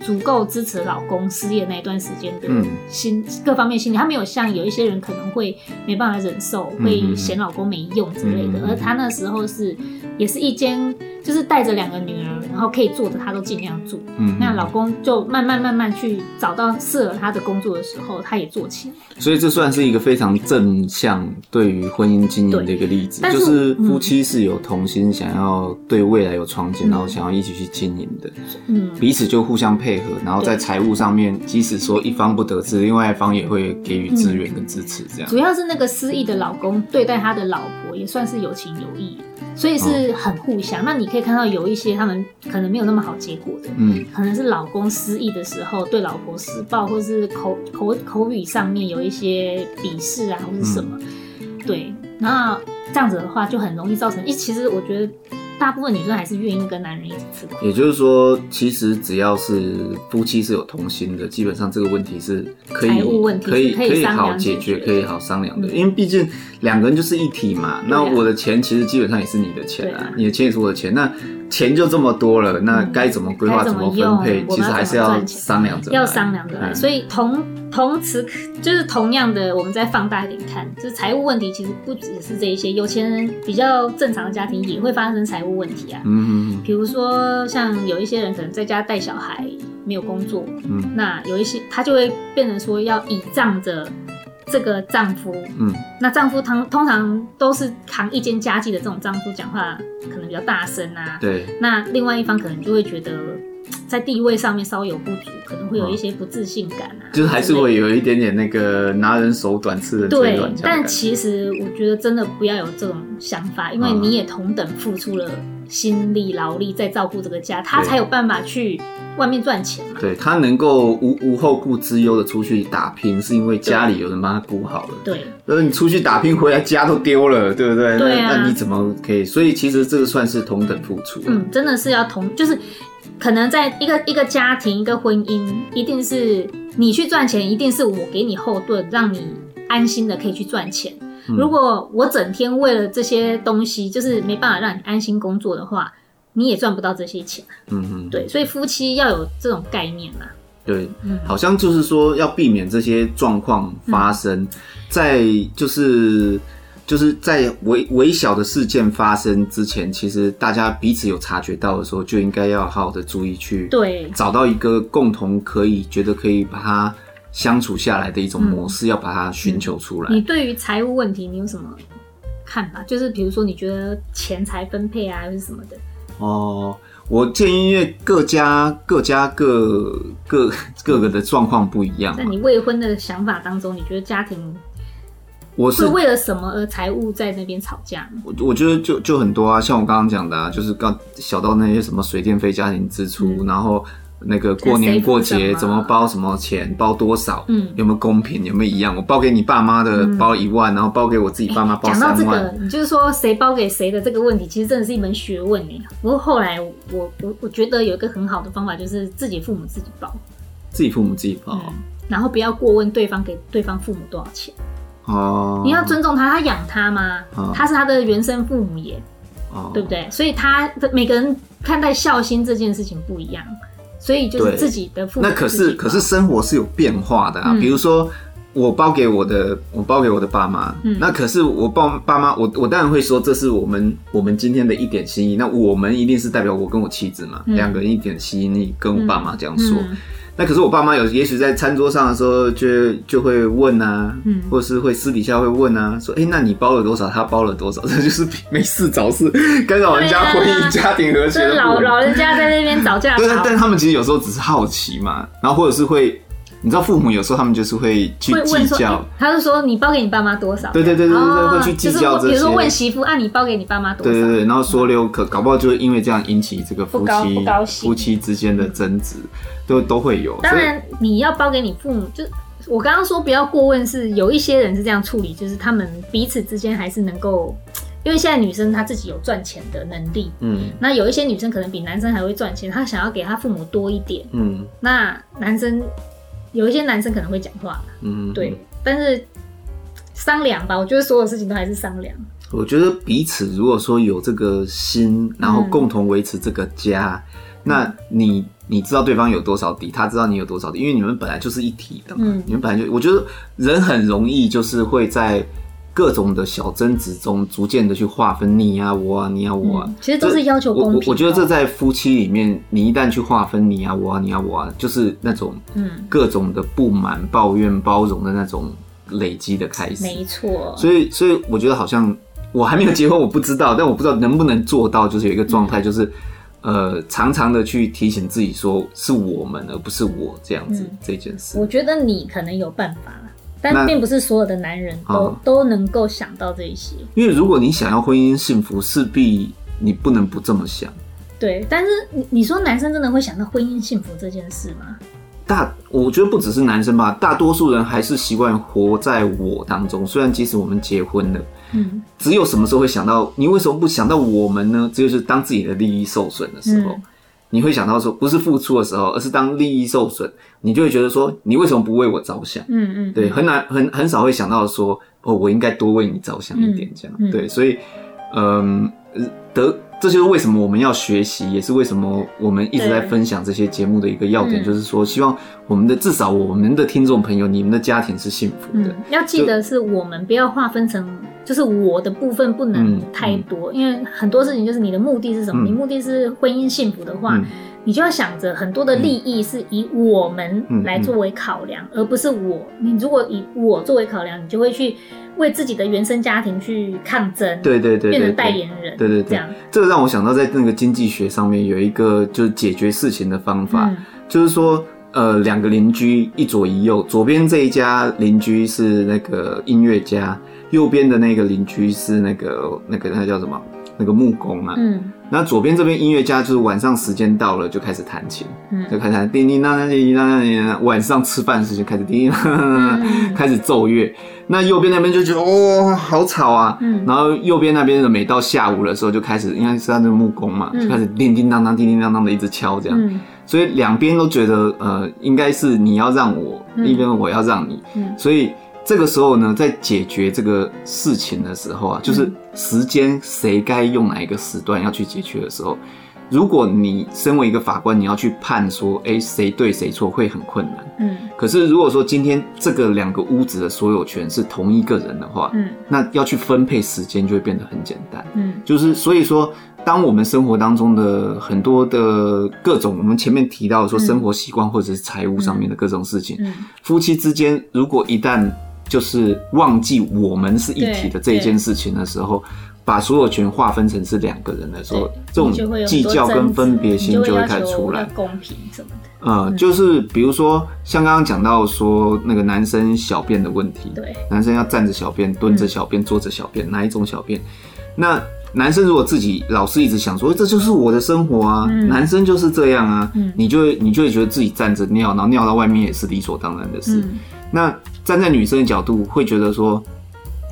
足够支持老公失业那一段时间的心、嗯、各方面心理，他没有像有一些人可能会没办法忍受，嗯、会嫌老公没用之类的，嗯、而他那时候是也是一间。就是带着两个女儿，然后可以做的，她都尽量做。嗯，那老公就慢慢慢慢去找到适合他的工作的时候，他也做起来。所以这算是一个非常正向对于婚姻经营的一个例子，就是夫妻是有同心，想要对未来有憧憬，嗯，然后想要一起去经营的。嗯，彼此就互相配合，然后在财务上面，即使说一方不得志，另外一方也会给予资源跟支持。这样，嗯，主要是那个失意的老公对待他的老婆也算是有情有义。所以是很互相。哦。那你可以看到有一些他们可能没有那么好结果的，嗯，可能是老公失意的时候对老婆施暴，或是口口口语上面有一些鄙视啊，或是什么，嗯，对。那这样子的话就很容易造成。一其实我觉得大部分女生还是愿意跟男人一起吃苦。也就是说，其实只要是夫妻是有同心的，基本上这个问题是可以财务问题可以可以好解决可以好商量的。嗯因为毕竟两个人就是一体嘛。那我的钱其实基本上也是你的钱啊啊，你的钱也是我的钱。那钱就这么多了，那该怎么规划、该怎怎么分配，其实还是要商量着，要商量着来，嗯所以同同时就是同样的，我们再放大一点看，就是财务问题其实不只是这一些，有钱人比较正常的家庭也会发生财务问题啊。嗯嗯比如说像有一些人可能在家带小孩，没有工作，嗯。那有一些他就会变成说要倚仗着这个丈夫，嗯。那丈夫通通常都是扛一间家计的这种丈夫，讲话可能比较大声啊。嗯，。对，那另外一方可能就会觉得在地位上面稍有不足，可能会有一些不自信感啊，就是还是会有一点点那个拿人手短，吃人嘴对短这样的感觉。但其实我觉得真的不要有这种想法，因为你也同等付出了心力劳力在照顾这个家，他才有办法去外面赚钱嘛。对他能够无无后顾之忧的出去打拼，是因为家里有人帮他顾好了。对，而你出去打拼回来，家都丢了，对不对？对啊那那你怎么可以？所以其实这个算是同等付出。嗯，真的是要同，就是可能在一个一个家庭、一个婚姻，一定是你去赚钱，一定是我给你后盾，让你安心的可以去赚钱。嗯如果我整天为了这些东西，就是没办法让你安心工作的话，你也赚不到这些钱。嗯嗯，对，所以夫妻要有这种概念嘛。对，嗯好像就是说要避免这些状况发生，在就是就是在微微小的事件发生之前，其实大家彼此有察觉到的时候，就应该要好好的注意去对，找到一个共同可以觉得可以把它相处下来的一种模式，要把它寻求出来。你对于财务问题你有什么看法？就是比如说你觉得钱财分配啊，还是什么的？哦，我建议，因为各家各家各各各个的状况不一样。在你未婚的想法当中，你觉得家庭我是为了什么而财务在那边吵架呢？我我觉得就就很多啊，像我刚刚讲的啊，就是刚小到那些什么水电费、家庭支出，嗯然后那个过年过节怎么包什么钱，包多少，嗯有没有公平，有没有一样？我包给你爸妈的包一万，然后包给我自己爸妈包讲到这。个，你就是说谁包给谁的这个问题，其实真的是一门学问呢。不过后来我我我觉得有一个很好的方法，就是自己父母自己包，自己父母自己包、嗯，然后不要过问对方给对方父母多少钱。哦。你要尊重他，他养他吗？哦他是他的原生父母耶，哦，对不对？所以他的每个人看待孝心这件事情不一样，所以就是自己的父母那可是可是生活是有变化的啊，嗯比如说我包给我的，我包给我的爸妈，嗯那可是我爸爸妈，我我当然会说这是我们我们今天的一点心意，那我们一定是代表我跟我妻子嘛，嗯两、个人一点心意跟我爸妈这样说。嗯那可是我爸妈有，也许在餐桌上的时候就就会问啊，嗯或者是会私底下会问啊，说，哎、那你包了多少？他包了多少？这 就是没事找事，干扰人家婚姻、家庭和谐就是老老人家在那边吵架对，但他们其实有时候只是好奇嘛，然后或者是会，你知道父母有时候他们就是会去计较。欸，他就说你包给你爸妈多少？对对对对对哦会去计较这些。就是比如说问媳妇，啊，你包给你爸妈多少？对对对，然后说溜可搞不好就是因为这样引起这个夫妻夫妻之间的争执，都都会有。当然，你要包给你父母，就我刚刚说不要过问，是有一些人是这样处理，就是他们彼此之间还是能够，因为现在女生她自己有赚钱的能力，嗯。那有一些女生可能比男生还会赚钱，她想要给她父母多一点，嗯。那男生有一些男生可能会讲话，嗯，对，但是商量吧，我觉得所有事情都还是商量，我觉得彼此如果说有这个心，然后共同维持这个家，嗯。那你你知道对方有多少底，他知道你有多少底，因为你们本来就是一体的嘛。嗯。你们本来就，我觉得人很容易就是会在各种的小争执中，逐渐的去划分你啊我啊你啊我啊。嗯其实都是要求我公平的我我觉得这在夫妻里面，你一旦去划分你啊我啊你啊我啊，就是那种嗯，各种的不满、抱怨、包容的那种累积的开始。没错，所以，所以我觉得好像我还没有结婚，我不知道，但我不知道能不能做到，就是有一个状态，就是、呃，常常的去提醒自己说，是我们而不是我这样子、嗯这件事。我觉得你可能有办法啦，但并不是所有的男人都、哦都能够想到这一些。因为如果你想要婚姻幸福，势必你不能不这么想。对，但是你你说男生真的会想到婚姻幸福这件事吗？大，我觉得不只是男生吧，大多数人还是习惯活在我当中。虽然即使我们结婚了，嗯，只有什么时候会想到你为什么不想到我们呢？只有就是当自己的利益受损的时候，嗯、你会想到说，不是付出的时候，而是当利益受损，你就会觉得说，你为什么不为我着想？嗯嗯，对，很难很很少会想到说，哦，我应该多为你着想一点，这样，嗯嗯、对，所以，嗯、呃，得。这就是为什么我们要学习，也是为什么我们一直在分享这些节目的一个要点，就是说，希望我们的至少我们的听众朋友，你们的家庭是幸福的。嗯，要记得是我们不要划分成，就是我的部分不能太多，因为很多事情就是你的目的是什么？你目的是婚姻幸福的话。你就要想着很多的利益是以我们来作为考量，而不是我。你如果以我作为考量，你就会去为自己的原生家庭去抗争，对对对，变成代言人，对对对，这样。这个让我想到，在那个经济学上面有一个就是解决事情的方法，嗯、就是说，呃，两个邻居一左一右，左边这一家邻居是那个音乐家，右边的那个邻居是那个那个那叫什么？那个木工啊，嗯，那左边这边音乐家就是晚上时间到了就开始弹琴，嗯，就开始叮叮当当叮叮当当叮当，晚上吃饭时间开始叮叮当当，开始奏乐。那右边那边就觉得哦，好吵啊，嗯，然后右边那边的每到下午的时候就开始，应该是他那个木工嘛，就开始叮叮当当叮叮当当的一直敲这样，嗯，所以两边都觉得呃，应该是你要让我，一边我要让你，嗯，所以。这个时候呢，在解决这个事情的时候啊，就是时间谁该用哪一个时段要去解决的时候，如果你身为一个法官，你要去判说，哎，谁对谁错，会很困难。嗯。可是如果说今天这个两个屋子的所有权是同一个人的话，嗯，那要去分配时间就会变得很简单。嗯。就是所以说，当我们生活当中的很多的各种，我们前面提到说生活习惯或者是财务上面的各种事情，嗯，夫妻之间如果一旦就是忘记我们是一体的这一件事情的时候，把所有权划分成是两个人的时候，这种计较跟分别心就会开始出来。公平什么的。嗯，就是比如说像刚刚讲到说那个男生小便的问题，对，男生要站着小便、蹲着小便、坐着小便，哪一种小便？那男生如果自己老是一直想说这就是我的生活啊，男生就是这样啊，你就会你就会觉得自己站着尿，然后尿到外面也是理所当然的事。那站在女生的角度，会觉得说，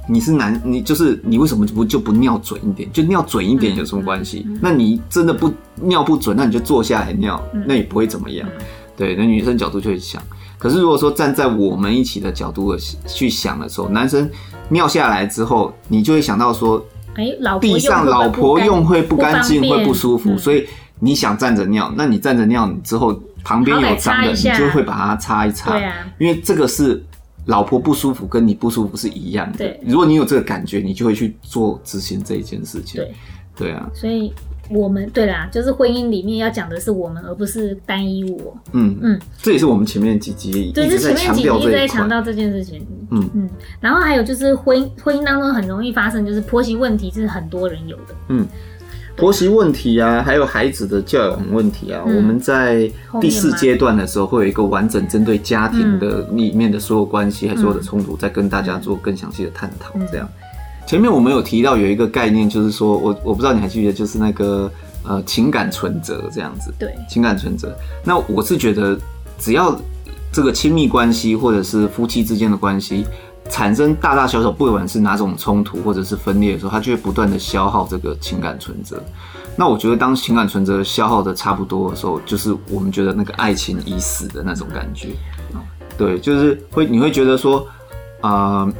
你是男，你就是你为什么就不就不尿准一点？就尿准一点有什么关系？那你真的不尿不准，那你就坐下来尿，嗯、那也不会怎么样。嗯、对，那女生角度就会想。可是如果说站在我们一起的角度去想的时候，男生尿下来之后，你就会想到说，哎，地上老婆用会不干净，会不舒服，嗯、所以你想站着尿，那你站着尿，你之后。旁边有脏的，你就会把它擦一擦。对啊，因为这个是老婆不舒服，跟你不舒服是一样的。对，如果你有这个感觉，你就会去做执行这一件事情。对，对啊。所以我们对啦，就是婚姻里面要讲的是我们，而不是单一我。嗯嗯，这也是我们前面几集对，这前面几集一直在强调这件事情。嗯嗯，然后还有就是婚姻婚姻当中很容易发生，就是婆媳问题，是很多人有的。嗯。婆媳问题啊，还有孩子的教养问题啊，嗯、我们在第四阶段的时候会有一个完整针对家庭的里面的所有关系，还所有的冲突，再跟大家做更详细的探讨。这样，前面我们有提到有一个概念，就是说我我不知道你还记得，就是那个呃情感存折这样子。对，情感存折。那我是觉得，只要这个亲密关系或者是夫妻之间的关系。产生大大小小，不管是哪种冲突或者是分裂的时候，它就会不断的消耗这个情感存折。那我觉得，当情感存折消耗的差不多的时候，就是我们觉得那个爱情已死的那种感觉。对，就是会你会觉得说，啊、呃，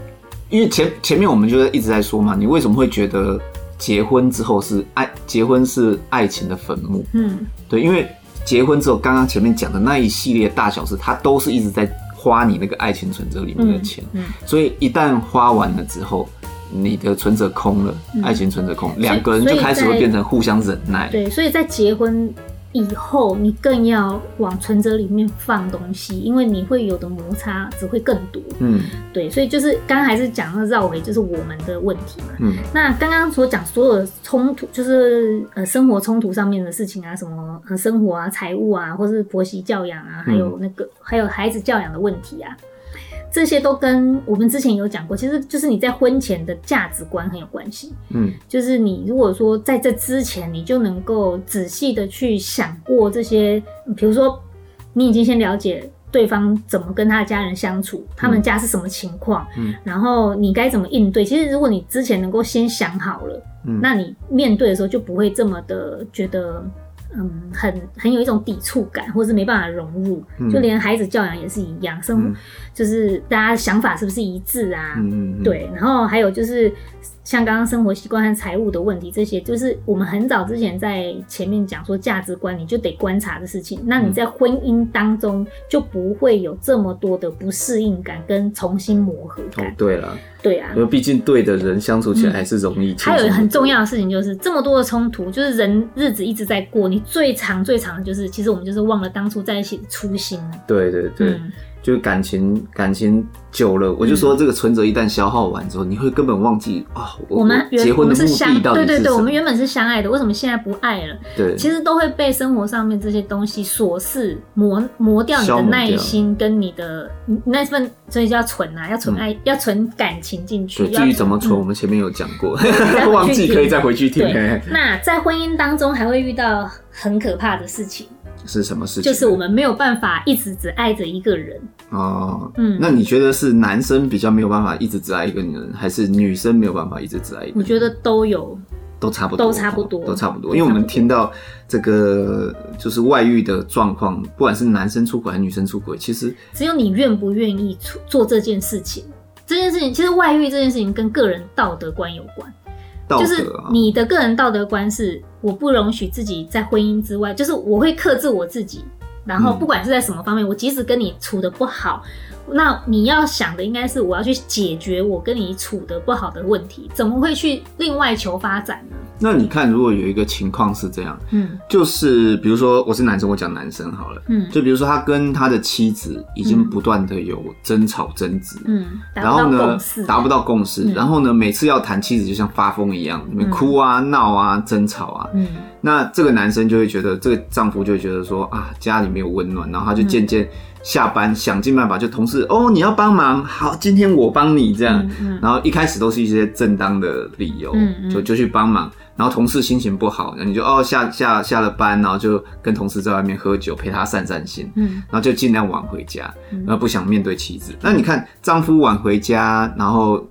因为前前面我们就是一直在说嘛，你为什么会觉得结婚之后是爱，结婚是爱情的坟墓？嗯，对，因为结婚之后，刚刚前面讲的那一系列大小事，它都是一直在。花你那个爱情存折里面的钱，嗯嗯、所以一旦花完了之后，你的存折空了，嗯、爱情存折空，两个人就开始会变成互相忍耐。对，所以在结婚。以后你更要往存折里面放东西，因为你会有的摩擦只会更多。嗯，对，所以就是刚刚还是讲到绕回就是我们的问题嘛。嗯，那刚刚所讲所有的冲突，就是呃生活冲突上面的事情啊，什么呃生活啊、财务啊，或是婆媳教养啊，还有那个、嗯、还有孩子教养的问题啊。这些都跟我们之前有讲过，其实就是你在婚前的价值观很有关系。嗯，就是你如果说在这之前，你就能够仔细的去想过这些，比如说你已经先了解对方怎么跟他的家人相处，他们家是什么情况，嗯，然后你该怎么应对。其实如果你之前能够先想好了，嗯，那你面对的时候就不会这么的觉得。嗯，很很有一种抵触感，或是没办法融入，嗯、就连孩子教养也是一样，生就是大家想法是不是一致啊？对，然后还有就是。像刚刚生活习惯和财务的问题，这些就是我们很早之前在前面讲说价值观，你就得观察的事情。那你在婚姻当中就不会有这么多的不适应感跟重新磨合感。哦，对了，对啊，因为毕竟对的人相处起来还是容易。还有很重要的事情就是这么多的冲突，就是人日子一直在过，你最长最长的就是其实我们就是忘了当初在一起的初心。对对对。嗯就感情感情久了，我就说这个存折一旦消耗完之后，嗯、你会根本忘记啊、哦！我们结婚的目的到底是什么？对对对，我们原本是相爱的，为什么现在不爱了？对，其实都会被生活上面这些东西琐事磨磨掉你的耐心跟你的那份，所以就要存啊，要存爱，嗯、要存感情进去。至于怎么存，嗯、我们前面有讲过，忘记可以再回去听。那在婚姻当中还会遇到很可怕的事情。是什么事情？就是我们没有办法一直只爱着一个人哦。嗯，那你觉得是男生比较没有办法一直只爱一个女人，还是女生没有办法一直只爱一个人？我觉得都有，都差不多，都差不多，都差不多。因为我们听到这个就是外遇的状况，不管是男生出轨还是女生出轨，其实只有你愿不愿意做这件事情。这件事情其实外遇这件事情跟个人道德观有关。就是你的个人道德观是，我不容许自己在婚姻之外，就是我会克制我自己，然后不管是在什么方面，我即使跟你处的不好。那你要想的应该是我要去解决我跟你处的不好的问题，怎么会去另外求发展呢？那你看，如果有一个情况是这样，嗯，就是比如说我是男生，我讲男生好了，嗯，就比如说他跟他的妻子已经不断的有争吵争执，嗯，然后呢达不到共识，嗯、然后呢每次要谈妻子就像发疯一样，你们哭啊闹啊争吵啊，嗯，那这个男生就会觉得这个丈夫就会觉得说啊家里没有温暖，然后他就渐渐。下班想尽办法，就同事哦，你要帮忙，好，今天我帮你这样，嗯嗯、然后一开始都是一些正当的理由，就就去帮忙，然后同事心情不好，然后你就哦下下下了班，然后就跟同事在外面喝酒，陪他散散心，嗯、然后就尽量晚回家，然后不想面对妻子。嗯、那你看丈夫晚回家，然后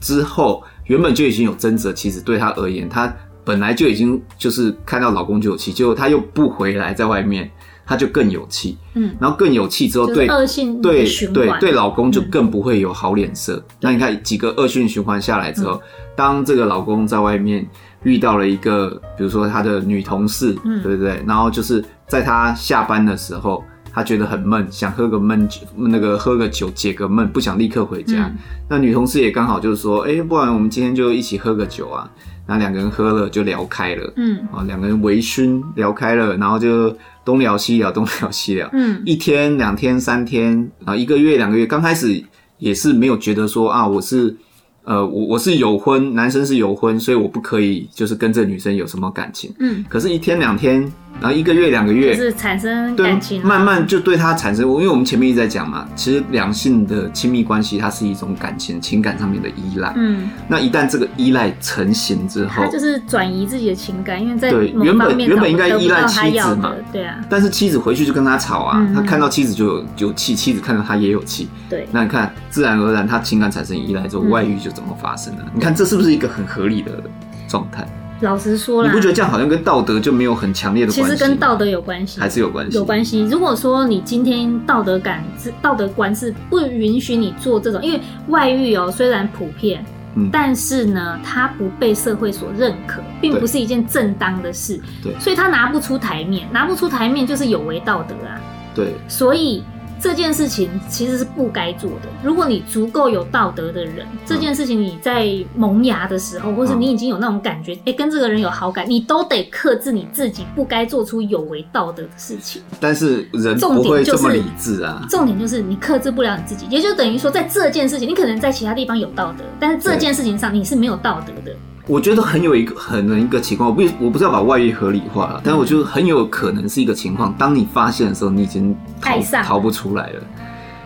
之后原本就已经有争执的妻子，对他而言，他本来就已经就是看到老公就有气，结果他又不回来，在外面。他就更有气，嗯，然后更有气之后，对恶性对对对老公就更不会有好脸色。嗯、那你看几个恶性循环下来之后，嗯、当这个老公在外面遇到了一个，比如说他的女同事，嗯，对不对？然后就是在他下班的时候，他觉得很闷，想喝个闷酒，那个喝个酒解个闷，不想立刻回家。嗯、那女同事也刚好就是说，哎，不然我们今天就一起喝个酒啊。那两个人喝了就聊开了，嗯，啊，两个人微醺聊开了，然后就东聊西聊，东聊西聊，嗯，一天、两天、三天，啊，一个月、两个月，刚开始也是没有觉得说啊，我是。呃，我我是有婚，男生是有婚，所以我不可以就是跟这女生有什么感情。嗯，可是，一天两天，然后一个月两个月，就是产生感情，慢慢就对他产生。因为我们前面一直在讲嘛，其实两性的亲密关系，它是一种感情、情感上面的依赖。嗯，那一旦这个依赖成型之后，他就是转移自己的情感，因为在对原本原本应该依赖妻子嘛，对啊。但是妻子回去就跟他吵啊，嗯、他看到妻子就有有气，妻子看到他也有气。对，那你看，自然而然他情感产生依赖之后，外遇就怎么发生了？嗯、你看这是不是一个很合理的状态？老实说啦，你不觉得这样好像跟道德就没有很强烈的关系？其实跟道德有关系，还是有关系？有关系。如果说你今天道德感是道德观是不允许你做这种，因为外遇哦、喔，虽然普遍，嗯，但是呢，它不被社会所认可，并不是一件正当的事，对，所以他拿不出台面，拿不出台面就是有违道德啊，对，所以。这件事情其实是不该做的。如果你足够有道德的人，这件事情你在萌芽的时候，或是你已经有那种感觉，哎，跟这个人有好感，你都得克制你自己，不该做出有违道德的事情。但是人不会这么理智啊。重点就是你克制不了你自己，也就等于说，在这件事情，你可能在其他地方有道德，但是这件事情上你是没有道德的。我觉得很有一个很能一个情况，我不我不是要把外遇合理化了，但是我觉得很有可能是一个情况。当你发现的时候，你已经逃逃不出来了。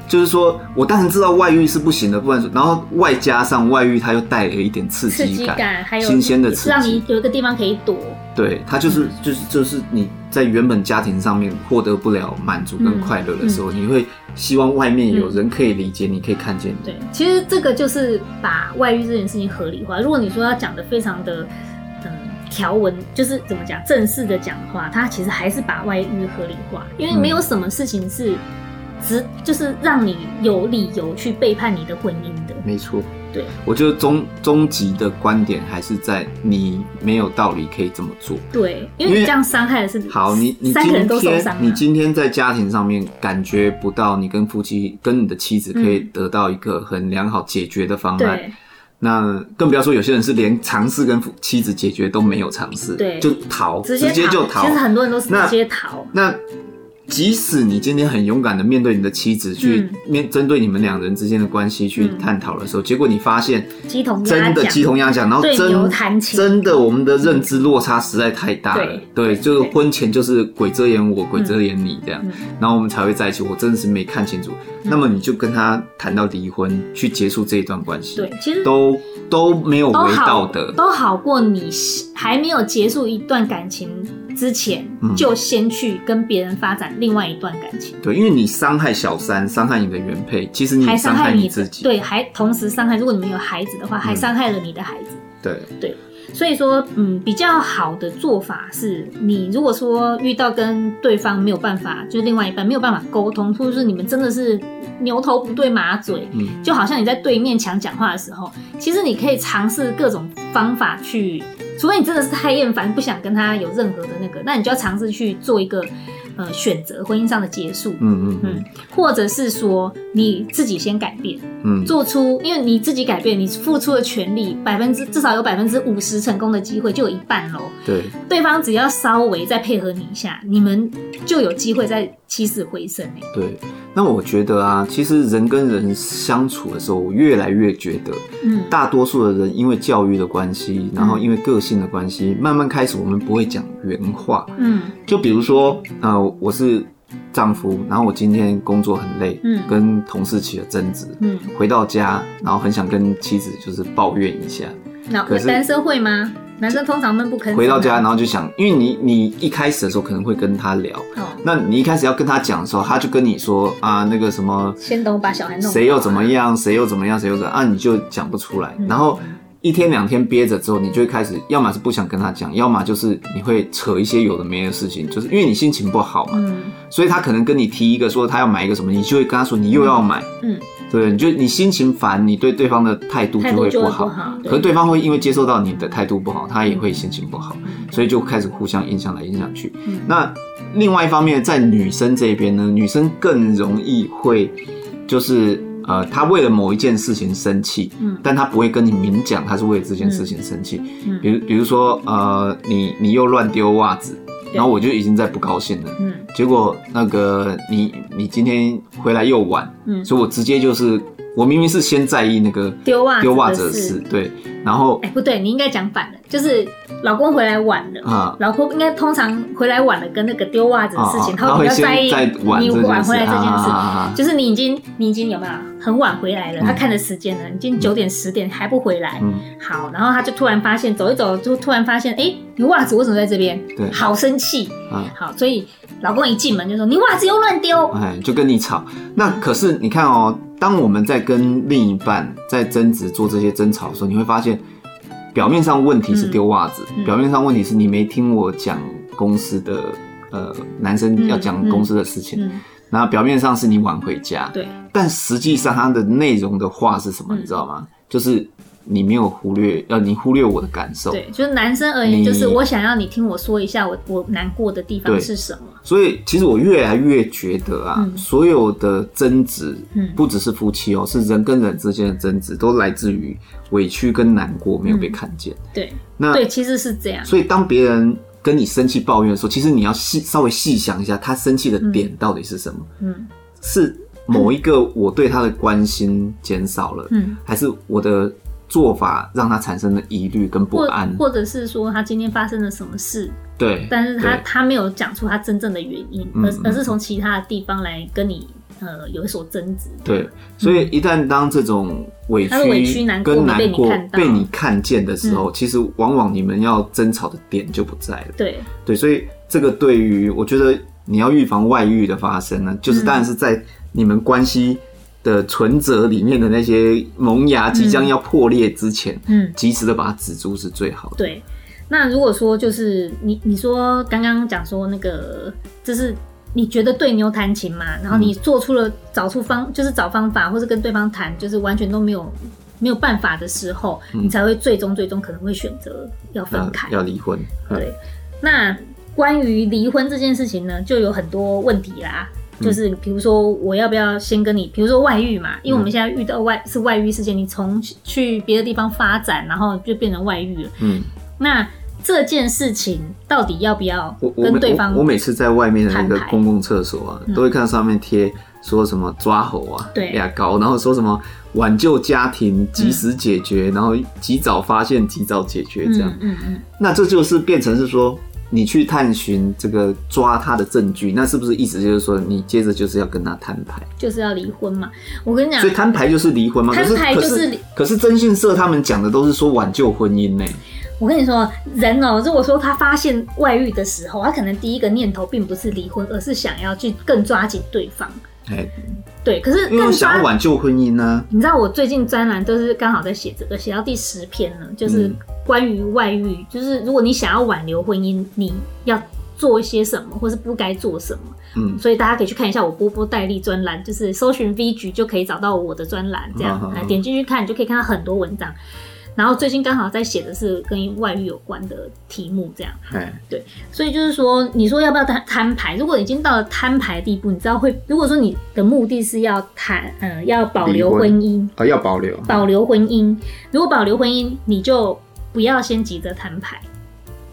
就是说我当然知道外遇是不行的，不然然后外加上外遇，它又带了一点刺激感，刺激感还有新鲜的刺激，让你有一个地方可以躲。对，它就是、嗯、就是就是你在原本家庭上面获得不了满足跟快乐的时候，嗯嗯、你会希望外面有人可以理解你，嗯、可以看见你。对，其实这个就是把外遇这件事情合理化。如果你说要讲的非常的嗯条文，就是怎么讲正式的讲的话，他其实还是把外遇合理化，因为没有什么事情是只就是让你有理由去背叛你的婚姻的。没错。对，我觉得终终极的观点还是在你没有道理可以这么做。对，因为你这样伤害的是好，你你今天你今天在家庭上面感觉不到你跟夫妻跟你的妻子可以得到一个很良好解决的方案，嗯、那更不要说有些人是连尝试跟妻子解决都没有尝试，对，就逃，直接，直接就逃。其实很多人都是直接逃。那。那即使你今天很勇敢的面对你的妻子，去面针对你们两人之间的关系去探讨的时候，结果你发现真的鸡同鸭讲，然后真真的我们的认知落差实在太大了。对，就是婚前就是鬼遮眼我，鬼遮眼你这样，然后我们才会在一起。我真的是没看清楚，那么你就跟他谈到离婚，去结束这一段关系。对，其实都都没有违道德，都好过你还没有结束一段感情之前就先去跟别人发展另外一段感情，对，因为你伤害小三，伤害你的原配，其实你还伤害你自己，对，还同时伤害。如果你们有孩子的话，还伤害了你的孩子，对对。所以说，嗯，比较好的做法是，你如果说遇到跟对方没有办法，就是另外一半没有办法沟通，或者是你们真的是牛头不对马嘴，嗯，就好像你在对面墙讲话的时候，其实你可以尝试各种方法去。除非你真的是太厌烦，不想跟他有任何的那个，那你就要尝试去做一个呃选择，婚姻上的结束，嗯嗯嗯，或者是说你自己先改变，嗯，做出，因为你自己改变，你付出的全力百分之至少有百分之五十成功的机会，就有一半喽。对，对方只要稍微再配合你一下，你们就有机会再起死回生。对。那我觉得啊，其实人跟人相处的时候，我越来越觉得，嗯，大多数的人因为教育的关系，然后因为个性的关系，慢慢开始我们不会讲原话，嗯，就比如说，呃，我是丈夫，然后我今天工作很累，嗯，跟同事起了争执，嗯，回到家，然后很想跟妻子就是抱怨一下，那可是单身会吗？男生通常闷不吭声。回到家，然后就想，因为你你一开始的时候可能会跟他聊，哦，那你一开始要跟他讲的时候，他就跟你说啊，那个什么，先等我把小孩弄，谁又怎么样，谁又怎么样，谁又怎么样啊，你就讲不出来。然后一天两天憋着之后，你就会开始，要么是不想跟他讲，要么就是你会扯一些有的没的事情，就是因为你心情不好嘛，嗯，所以他可能跟你提一个说他要买一个什么，你就会跟他说你又要买，嗯。对，你就你心情烦，你对对方的态度就会不好。不好，可是对方会因为接受到你的态度不好，他也会心情不好，嗯、所以就开始互相影响来影响去。嗯、那另外一方面，在女生这边呢，女生更容易会就是呃，她为了某一件事情生气，嗯，但她不会跟你明讲，她是为了这件事情生气。嗯，比如比如说呃，你你又乱丢袜子。然后我就已经在不高兴了，嗯，结果那个你你今天回来又晚，嗯，所以我直接就是我明明是先在意那个丢袜丢袜子的事，对，然后哎不对，你应该讲反了，就是。老公回来晚了，啊，老婆应该通常回来晚了，跟那个丢袜子的事情，他会比较在意你晚回来这件事。就是你已经你已经有没有很晚回来了？他看的时间了，已经九点十点还不回来。好，然后他就突然发现，走一走就突然发现，哎，你袜子为什么在这边？对，好生气。好，所以老公一进门就说：“你袜子又乱丢。”哎，就跟你吵。那可是你看哦，当我们在跟另一半在争执做这些争吵的时候，你会发现。表面上问题是丢袜子，嗯嗯、表面上问题是你没听我讲公司的，呃，男生要讲公司的事情，那、表面上是你晚回家，对，但实际上他的内容的话是什么，你知道吗？嗯、就是。你没有忽略，呃，你忽略我的感受。对，就是男生而言，就是我想要你听我说一下我，我我难过的地方是什么。所以，其实我越来越觉得啊，嗯、所有的争执，嗯，不只是夫妻哦，是人跟人之间的争执，都来自于委屈跟难过没有被看见。嗯、对，那对，其实是这样。所以，当别人跟你生气抱怨的时候，其实你要细稍微细想一下，他生气的点到底是什么？嗯，是某一个我对他的关心减少了，嗯，还是我的。做法让他产生了疑虑跟不安，或者是说他今天发生了什么事，对，但是他他没有讲出他真正的原因，而而是从其他的地方来跟你呃有所争执。对，所以一旦当这种委屈、委屈难过跟难过被你看到。被你看见的时候，嗯。其实往往你们要争吵的点就不在了。对，对，所以这个对于我觉得你要预防外遇的发生呢，就是当然是在你们关系的存折里面的那些萌芽即将要破裂之前，嗯，及时的把它止住是最好的。对。那如果说就是你你说刚刚讲说那个就是你觉得对牛弹琴嘛，然后你做出了找出方就是找方法，或是跟对方谈，就是完全都没有没有办法的时候，你才会最终最终可能会选择要分开，要离婚。对。那关于离婚这件事情呢，就有很多问题啦。就是比如说，我要不要先跟你，比如说外遇嘛，因为我们现在遇到外是外遇事件，你从去别的地方发展，然后就变成外遇了。嗯，那这件事情到底要不要跟对方我我我？每次在外面的那个公共厕所啊，都会看到上面贴说什么抓猴啊，对牙膏，然后说什么挽救家庭，及时解决，嗯、然后及早发现，及早解决，这样。嗯嗯，嗯。那这就是变成是说。你去探寻这个抓他的证据，那是不是意思就是说，你接着就是要跟他摊牌，就是要离婚嘛？我跟你讲，所以摊牌就是离婚吗？摊牌就是，可是可是征信社他们讲的都是说挽救婚姻呢。我跟你说，人哦、喔，如果说他发现外遇的时候，他可能第一个念头并不是离婚，而是想要去更抓紧对方。哎，对，可是更想要挽救婚姻呢、啊？你知道我最近专栏都是刚好在写这个，写到第十篇了，就是关于外遇、嗯，就是如果你想要挽留婚姻，你要做一些什么，或是不该做什么。嗯，所以大家可以去看一下我波波代理专栏，就是搜寻 V 局就可以找到我的专栏，这样来点进去看，你就可以看到很多文章。然后最近刚好在写的是跟外遇有关的题目，这样。对，所以就是说，你说要不要摊摊牌？如果已经到了摊牌的地步，你知道会，如果说你的目的是要谈，呃，要保留婚姻，啊，要保留，保留婚姻。如果保留婚姻，你就不要先急着摊牌。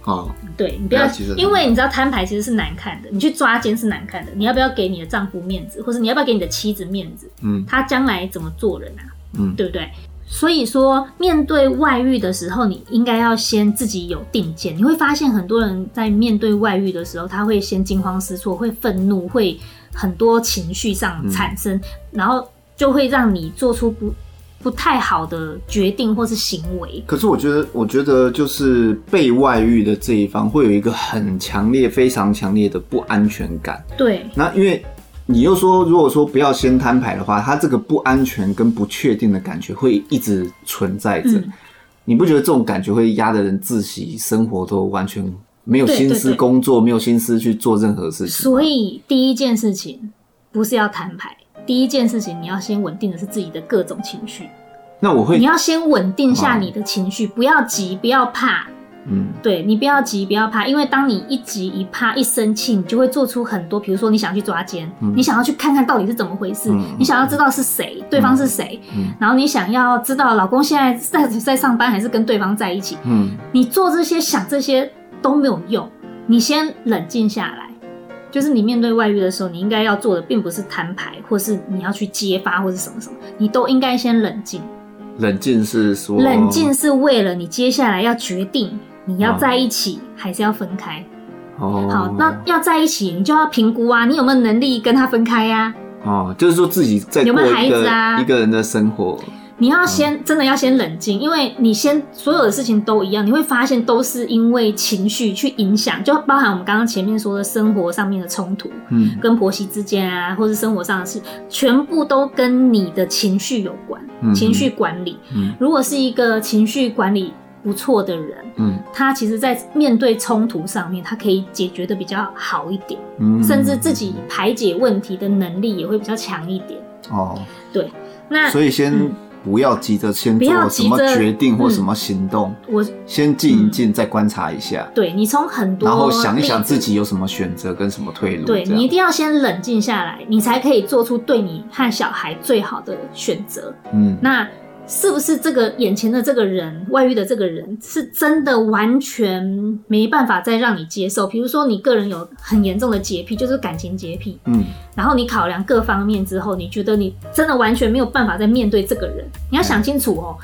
哦，对，你不要，因为你知道摊牌其实是难看的，你去抓奸是难看的。你要不要给你的丈夫面子，或是你要不要给你的妻子面子？嗯，他将来怎么做人啊？嗯，对不对？所以说，面对外遇的时候，你应该要先自己有定见。你会发现，很多人在面对外遇的时候，他会先惊慌失措，会愤怒，会很多情绪上产生，嗯，然后就会让你做出不不太好的决定或是行为。可是，我觉得，我觉得就是被外遇的这一方会有一个很强烈、非常强烈的不安全感。对，那因为。你又说，如果说不要先摊牌的话，他这个不安全跟不确定的感觉会一直存在着。嗯。你不觉得这种感觉会压得人窒息，生活都完全没有心思工作，没有心思去做任何事情？所以第一件事情不是要摊牌，第一件事情你要先稳定的是自己的各种情绪。那我会，你要先稳定下你的情绪，不要急，不要怕。嗯，对，你不要急，不要怕，因为当你一急一怕一生气，你就会做出很多，比如说你想去抓奸，嗯，你想要去看看到底是怎么回事，嗯，你想要知道是谁，嗯，对方是谁，嗯，然后你想要知道老公现在在在上班还是跟对方在一起，嗯，你做这些想这些都没有用，你先冷静下来，就是你面对外遇的时候，你应该要做的并不是摊牌，或是你要去揭发或是什么什么，你都应该先冷静。冷静是说，冷静是为了你接下来要决定。你要在一起还是要分开？哦，好，那要在一起，你就要评估啊，你有没有能力跟他分开呀？哦，就是说自己在有没有孩子啊？一个人的生活，你要先真的要先冷静，因为你先所有的事情都一样，你会发现都是因为情绪去影响，就包含我们刚刚前面说的生活上面的冲突，嗯，跟婆媳之间啊，或是生活上的事，全部都跟你的情绪有关，情绪管理。嗯，如果是一个情绪管理不错的人，嗯，他其实，在面对冲突上面，他可以解决的比较好一点，嗯，甚至自己排解问题的能力也会比较强一点。哦，对，那所以先不要急着先做什么决定或什么行动，嗯、我先静一静，再观察一下。对，你从很多，然后想一想自己有什么选择跟什么退路。对，你一定要先冷静下来，你才可以做出对你和小孩最好的选择。嗯，那。是不是这个眼前的这个人，外遇的这个人是真的完全没办法再让你接受？比如说你个人有很严重的洁癖，就是感情洁癖，嗯，然后你考量各方面之后，你觉得你真的完全没有办法再面对这个人。你要想清楚哦，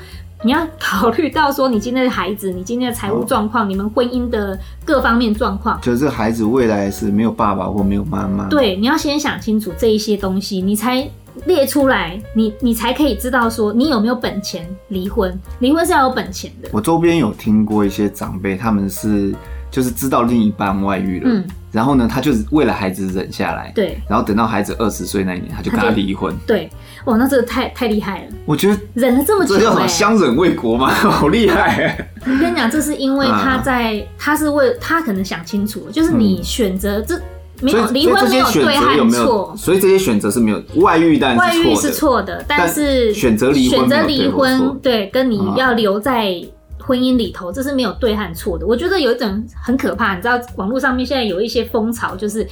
你要考虑到说，你今天的孩子，你今天的财务状况，哦、你们婚姻的各方面状况，就是孩子未来是没有爸爸或没有妈妈。对，你要先想清楚这一些东西，你才列出来，你你才可以知道说，你有没有本钱离婚？离婚是要有本钱的。我周边有听过一些长辈，他们是。就是知道另一半外遇了，嗯，然后呢，他就是为了孩子忍下来，对，然后等到孩子二十岁那一年，他就跟他离婚，对，哇，那这个太太厉害了，我觉得忍了这么久，这叫什么？相忍为国嘛，好厉害！我跟你讲，这是因为他在，啊、他是为他可能想清楚，就是你选择这。嗯没有离婚没有对和错，所以这些选择是没有外遇，但是外遇是错的，但是选择离婚，选择离婚对，跟你要留在婚姻里头，这是没有对和错的。我觉得有一种很可怕，你知道，网络上面现在有一些风潮，就是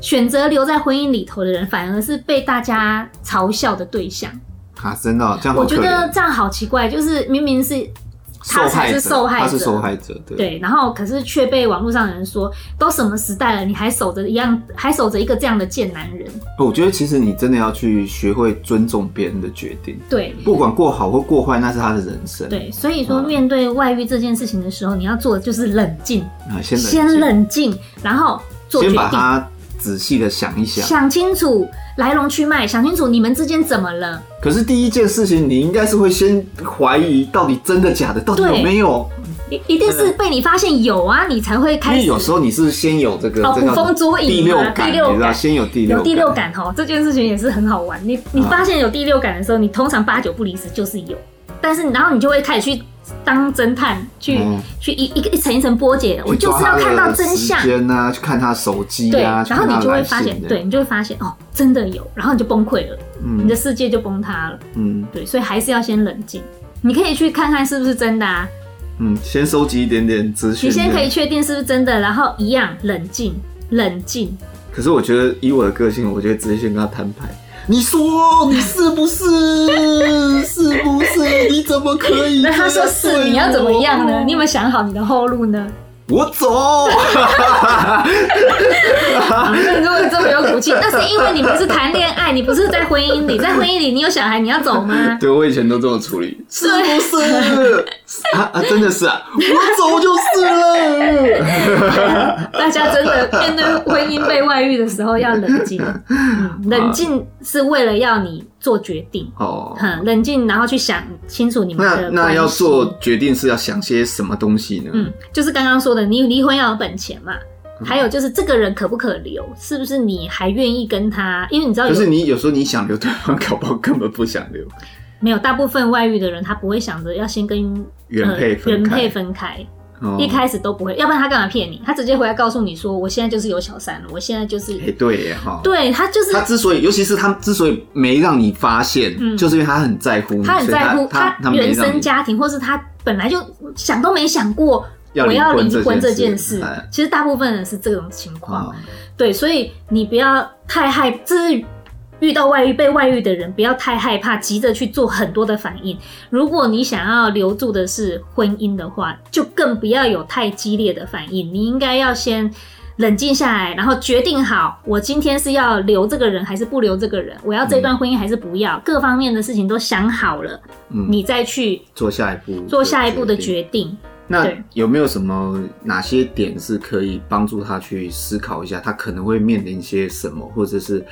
选择留在婚姻里头的人，反而是被大家嘲笑的对象啊！真的，这样我觉得这样好奇怪，就是明明是。他才是受害者，他是受害者，对。对，然后可是却被网络上的人说，都什么时代了，你还守着一样，还守着一个这样的贱男人。我觉得其实你真的要去学会尊重别人的决定，对，不管过好或过坏，那是他的人生。对，所以说面对外遇这件事情的时候，你要做的就是冷静啊，先先冷静，然后做决定，先把它仔细的想一想，想清楚。来龙去脉，想清楚你们之间怎么了？可是第一件事情，你应该是会先怀疑到底真的假的，到底有没有？一一定是被你发现有啊，你才会开始。因为有时候你是先有这个捕风捉影，第六感，第六感，先有第六有第六感哈，这件事情也是很好玩。你你发现有第六感的时候，你通常八九不离十就是有，但是然后你就会开始去。当侦探去、嗯、去一一个一层一层剥解，我就是要看到真相。时间啊，去看他手机啊，然后你就会发现，对你就会发现哦，真的有，然后你就崩溃了，嗯，你的世界就崩塌了，嗯，对，所以还是要先冷静。你可以去看看是不是真的啊，嗯，先收集一点点资讯，你先可以确定是不是真的，然后一样冷静冷静。可是我觉得以我的个性，我觉得直接先跟他摊牌。你说你是不是？怎么可以？那他说是，你要怎么样呢？你有没有想好你的后路呢？我走。如果这么有骨气，那是因为你不是谈恋爱，你不是在婚姻里。在婚姻里，你有小孩，你要走吗？对，我以前都这么处理，是不是？啊 啊，真的是啊，我走就是了。大家真的面对婚姻被外遇的时候要冷静，冷静是为了要你做决定哦。很冷静，然后去想清楚你们的那那要做决定是要想些什么东西呢？嗯，就是刚刚说的，你离婚要有本钱嘛。还有就是这个人可不可留，是不是你还愿意跟他？因为你知道，就是你有时候你想留，对方搞不好根本不想留。没有，大部分外遇的人他不会想着要先跟原配分，原配分开，哦、一开始都不会，要不然他干嘛骗你？他直接回来告诉你说，我现在就是有小三了，我现在就是。哎，对耶哈，对他就是他之所以，尤其是他之所以没让你发现，嗯、就是因为他很在乎你，他很在乎他，他原生家庭，或是他本来就想都没想过。我要离婚这件事，其实大部分人是这种情况，对，所以你不要太害，这是遇到外遇、被外遇的人，不要太害怕，急着去做很多的反应。如果你想要留住的是婚姻的话，就更不要有太激烈的反应。你应该要先冷静下来，然后决定好，我今天是要留这个人还是不留这个人，我要这段婚姻还是不要，各方面的事情都想好了，你再去做下一步，做下一步的决定。那有没有什么哪些点是可以帮助他去思考一下，他可能会面临些什么，或者是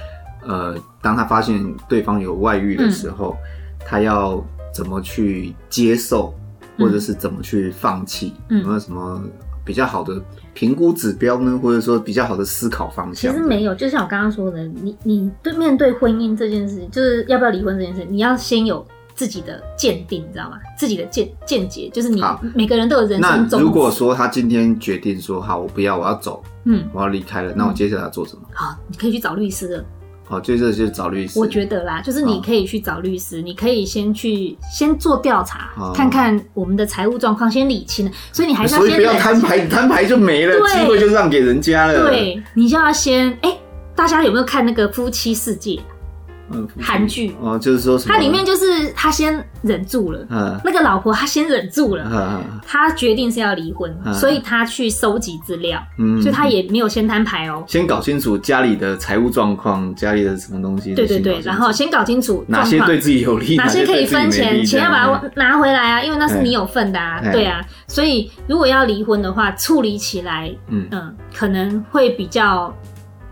呃，当他发现对方有外遇的时候，嗯、他要怎么去接受，或者是怎么去放弃？嗯、有没有什么比较好的评估指标呢？或者说比较好的思考方向？其实没有，就像我刚刚说的，你你对面对婚姻这件事，就是要不要离婚这件事，你要先有。自己的鉴定，你知道吗？自己的见见解，就是你每个人都有人生。那如果说他今天决定说好，我不要，我要走，嗯，我要离开了，那我接下来要做什么？好，你可以去找律师了。好，最热就找律师。我觉得啦，就是你可以去找律师，你可以先去先做调查，看看我们的财务状况，先理清。所以你还是要先。所以不要摊牌，摊牌就没了，机会就让给人家了。对，你就要先哎，大家有没有看那个《夫妻世界》？韩剧哦，就是说什么？它里面就是他先忍住了，嗯，那个老婆他先忍住了，嗯他决定是要离婚，嗯所以他去收集资料，嗯所以他也没有先摊牌哦。先搞清楚家里的财务状况，家里的什么东西。对对对，然后先搞清楚哪些对自己有利，哪些可以分钱，钱要把它嗯拿回来啊，因为那是你有份的啊，嗯对啊。所以如果要离婚的话，处理起来，嗯嗯，可能会比较。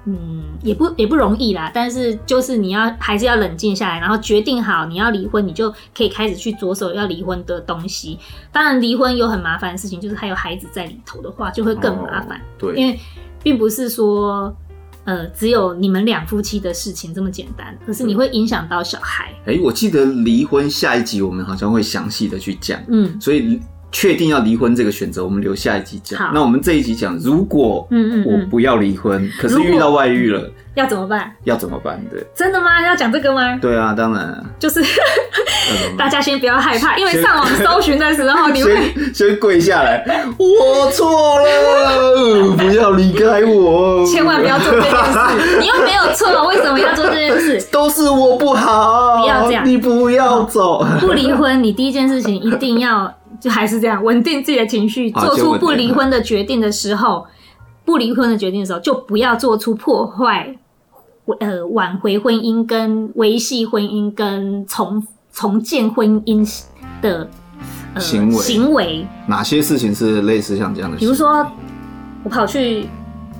嗯，也不也不容易啦，但是就是你要还是要冷静下来，然后决定好你要离婚，你就可以开始去着手要离婚的东西。当然，离婚有很麻烦的事情，就是还有孩子在里头的话，就会更麻烦。哦。对，因为并不是说呃只有你们两夫妻的事情这么简单，可是你会影响到小孩。哎、欸，我记得离婚下一集我们好像会详细的去讲，嗯，所以。确定要离婚这个选择，我们留下一集讲。那我们这一集讲，如果嗯嗯我不要离婚，可是遇到外遇了，要怎么办？要怎么办？对，真的吗？要讲这个吗？对啊，当然啊，就是大家先不要害怕，因为上网搜寻的时候，你会先先跪下来，我错了，不要离开我，千万不要做这件事，你又没有错，为什么要做这件事？都是我不好，不要这样，你不要走，不离婚，你第一件事情一定要。就还是这样，稳定自己的情绪，做出不离婚的决定的时候，不离婚的决定的时候，就不要做出破坏、呃挽回婚姻、跟维系婚姻、跟重重建婚姻的、呃、行为行为。哪些事情是类似像这样的？比如说，我跑去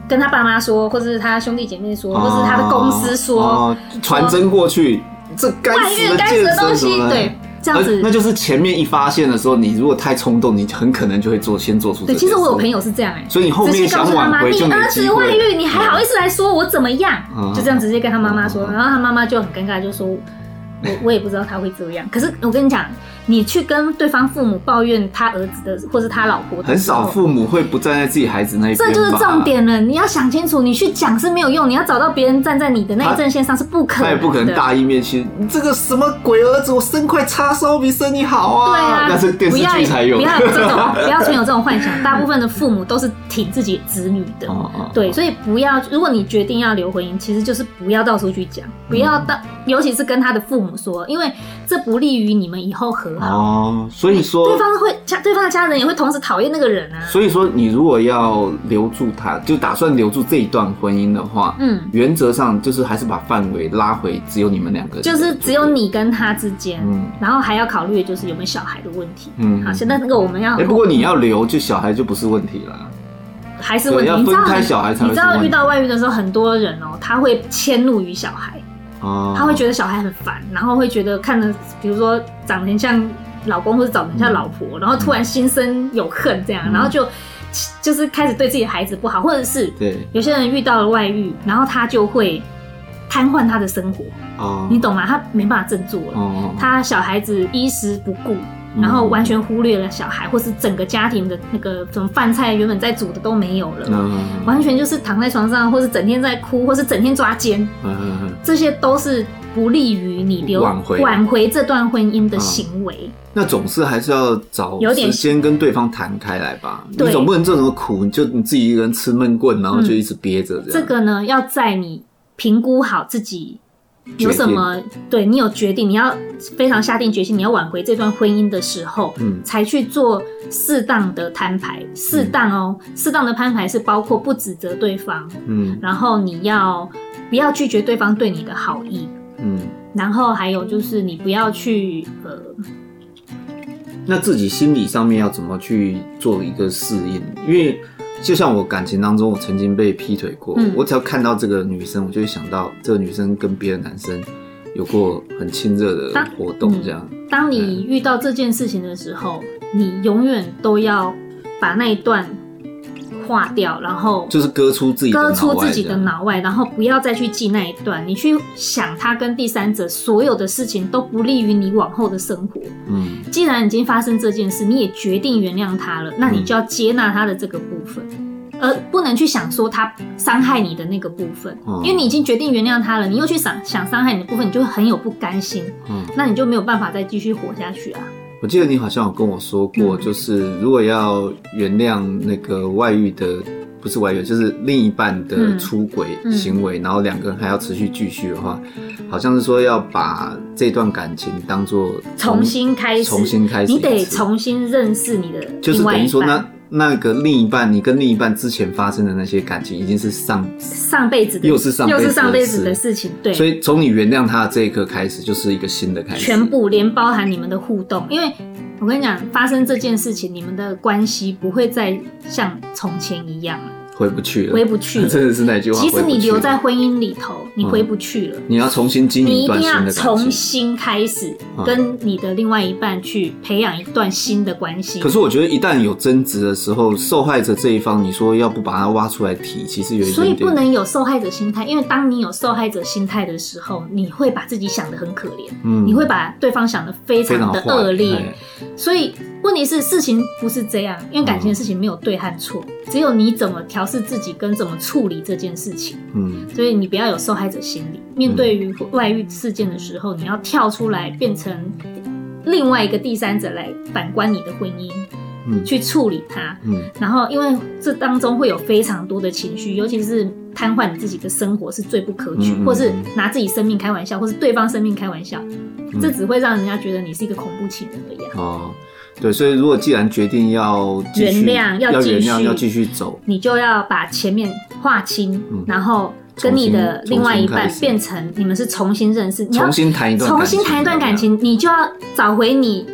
跟他爸妈说，或者是他兄弟姐妹说，哦、或者是他的公司说，传、哦、真过去，这该死的该死的东西，对。这样子，那就是前面一发现的时候，你如果太冲动，你很可能就会做先做出。对，其实我有朋友是这样哎、欸，所以你后面想挽回就没机会。你儿子外遇，你还好意思来说我怎么样？嗯、就这样直接跟他妈妈说，然后他妈妈就很尴尬，就说。我我也不知道他会这样，可是我跟你讲，你去跟对方父母抱怨他儿子的，或是他老婆的，很少父母会不站在自己孩子那一边。这就是重点了，你要想清楚，你去讲是没有用，你要找到别人站在你的那一阵线上是不可能的。他也不可能大义灭亲，你这个什么鬼儿子，我生块叉烧比生你好啊！对啊，那是电视剧才有，不要有这种，不要存有这种幻想。大部分的父母都是挺自己子女的，哦哦、对，所以不要，如果你决定要留婚姻，其实就是不要到处去讲，不要到，嗯、尤其是跟他的父母说，因为。这不利于你们以后和好。哦，所以说对方会家，对方的家人也会同时讨厌那个人啊。所以说，你如果要留住他，就打算留住这一段婚姻的话，嗯，原则上就是还是把范围拉回只有你们两个人，就是只有你跟他之间，嗯，然后还要考虑的就是有没有小孩的问题，嗯，好，现在那个我们要，哎，不过你要留，就小孩就不是问题了，还是问题，要分开小孩才，你知道遇到外遇的时候，很多人哦，他会迁怒于小孩。他会觉得小孩很烦，然后会觉得看着，比如说长得很像老公或者长得很像老婆，嗯、然后突然心生有恨这样，嗯、然后就就是开始对自己的孩子不好，或者是对。有些人遇到了外遇，然后他就会瘫痪他的生活，哦，你懂吗？他没办法振作了，哦，他小孩子衣食不顾。然后完全忽略了小孩，或是整个家庭的那个什么饭菜原本在煮的都没有了，嗯、完全就是躺在床上，或是整天在哭，或是整天抓奸，嗯、这些都是不利于你留挽回挽回这段婚姻的行为。嗯、那总是还是要找时间跟对方谈开来吧，你总不能这么苦，你就你自己一个人吃闷棍，然后就一直憋着这样、嗯。这个呢，要在你评估好自己。有什么？对，你有决定，你要非常下定决心，你要挽回这段婚姻的时候，嗯，才去做适当的摊牌。适当哦，适当的摊牌是包括不指责对方，嗯，然后你要不要拒绝对方对你的好意，嗯，然后还有就是你不要去呃，那自己心理上面要怎么去做一个适应？因为。就像我感情当中，我曾经被劈腿过。嗯、我只要看到这个女生，我就会想到这个女生跟别的男生有过很亲热的活动。这样、嗯，当你遇到这件事情的时候，嗯、你永远都要把那一段划掉，然后就是割出自己割出自己的脑外，然后不要再去记那一段。你去想他跟第三者所有的事情都不利于你往后的生活。嗯，既然已经发生这件事，你也决定原谅他了，那你就要接纳他的这个部分，嗯、而不能去想说他伤害你的那个部分，嗯、因为你已经决定原谅他了，你又去想想伤害你的部分，你就会很有不甘心。嗯，那你就没有办法再继续活下去啊。我记得你好像有跟我说过，就是如果要原谅那个外遇的。不是外遇，就是另一半的出轨行为，嗯。嗯、然后两个人还要持续继续的话，好像是说要把这段感情当做重新开始，重新开始，你得重新认识你的就是等于说那那个另一半，你跟另一半之前发生的那些感情，已经是上上辈子的，又是上又是上辈子的事情，对。所以从你原谅他的这一刻开始，就是一个新的开始，全部连包含你们的互动，因为。我跟你讲，发生这件事情，你们的关系不会再像从前一样了。回不去了，回不去了，真的是那句话。其实你留在婚姻里头，你回不去了。你要重新经营你一定要重新开始跟你的另外一半去培养一段新的关系。可是我觉得，一旦有争执的时候，受害者这一方，你说要不把它挖出来提，其实有一。所以不能有受害者心态，因为当你有受害者心态的时候，你会把自己想的很可怜，嗯，你会把对方想的非常的恶劣。所以问题是，事情不是这样，因为感情的事情没有对和错，只有你怎么调。试自己跟怎么处理这件事情，嗯，所以你不要有受害者心理。面对于外遇事件的时候，你要跳出来，变成另外一个第三者来反观你的婚姻，嗯，去处理它，嗯。然后，因为这当中会有非常多的情绪，尤其是瘫痪你自己的生活是最不可取，或是拿自己生命开玩笑，或是对方生命开玩笑，这只会让人家觉得你是一个恐怖情人而已。哦。对，所以如果既然决定要原谅，要原谅，要继续走，你就要把前面划清，嗯、然后跟你的另外一半变成你们是重新认识，重新谈一段，重新谈一段感情，你就要找回你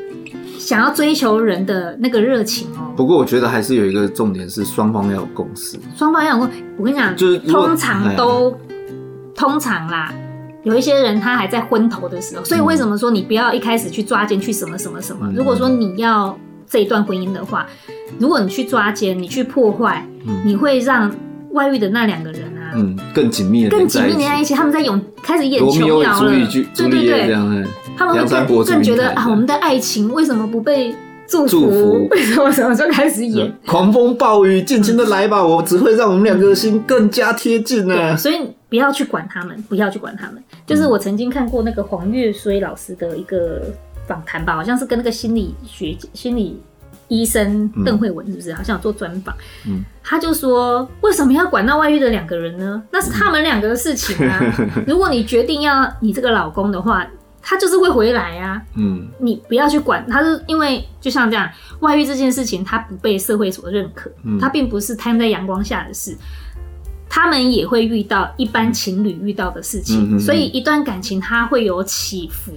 想要追求人的那个热情哦。不过我觉得还是有一个重点是双方要有共识，双方要有共识。我跟你讲，就是通常都通常啦。有一些人他还在昏头的时候，所以为什么说你不要一开始去抓奸去什么什么什么？嗯、如果说你要这一段婚姻的话，如果你去抓奸，你去破坏，嗯、你会让外遇的那两个人啊，嗯，更紧密的更紧密的在一起。他们在演开始演琼瑶了，对对对，他们会更更觉得啊，我们的爱情为什么不被祝福？为什么什么就开始演？嗯、狂风暴雨，尽情的来吧，我只会让我们两个的心更加贴近呢。所以。不要去管他们，不要去管他们。就是我曾经看过那个黄月衰老师的一个访谈吧，好像是跟那个心理学、心理医生邓慧文，是不是？好像有做专访。嗯，他就说，为什么要管到外遇的两个人呢？那是他们两个的事情啊。如果你决定要你这个老公的话，他就是会回来啊。嗯，你不要去管他，是因为就像这样，外遇这件事情，他不被社会所认可，他并不是摊在阳光下的事。他们也会遇到一般情侣遇到的事情，所以一段感情它会有起伏，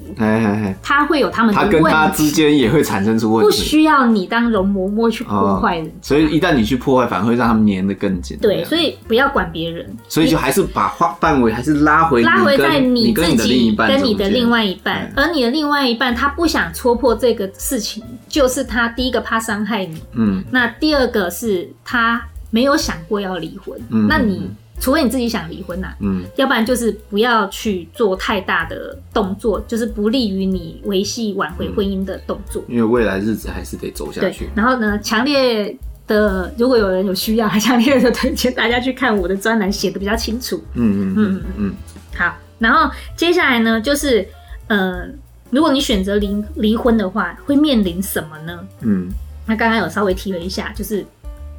它会有他们的问题，他跟他之间也会产生出问题，不需要你当容嬷嬷去破坏人、哦，所以一旦你去破坏，反而会让他们粘得更紧。对，所以不要管别人，所以就还是把话范围还是拉回拉回在你自己跟你的另外一半，嗯、而你的另外一半他不想戳破这个事情，就是他第一个怕伤害你，嗯，那第二个是他。没有想过要离婚，嗯、那你除非你自己想离婚呐、啊，嗯，要不然就是不要去做太大的动作，就是不利于你维系挽回婚姻的动作、嗯。因为未来日子还是得走下去。然后呢，强烈的，如果有人有需要，还 强烈的推荐大家去看我的专栏，写的比较清楚。嗯嗯嗯嗯。好，然后接下来呢，就是呃，如果你选择离离婚的话，会面临什么呢？嗯，那刚刚有稍微提了一下，就是。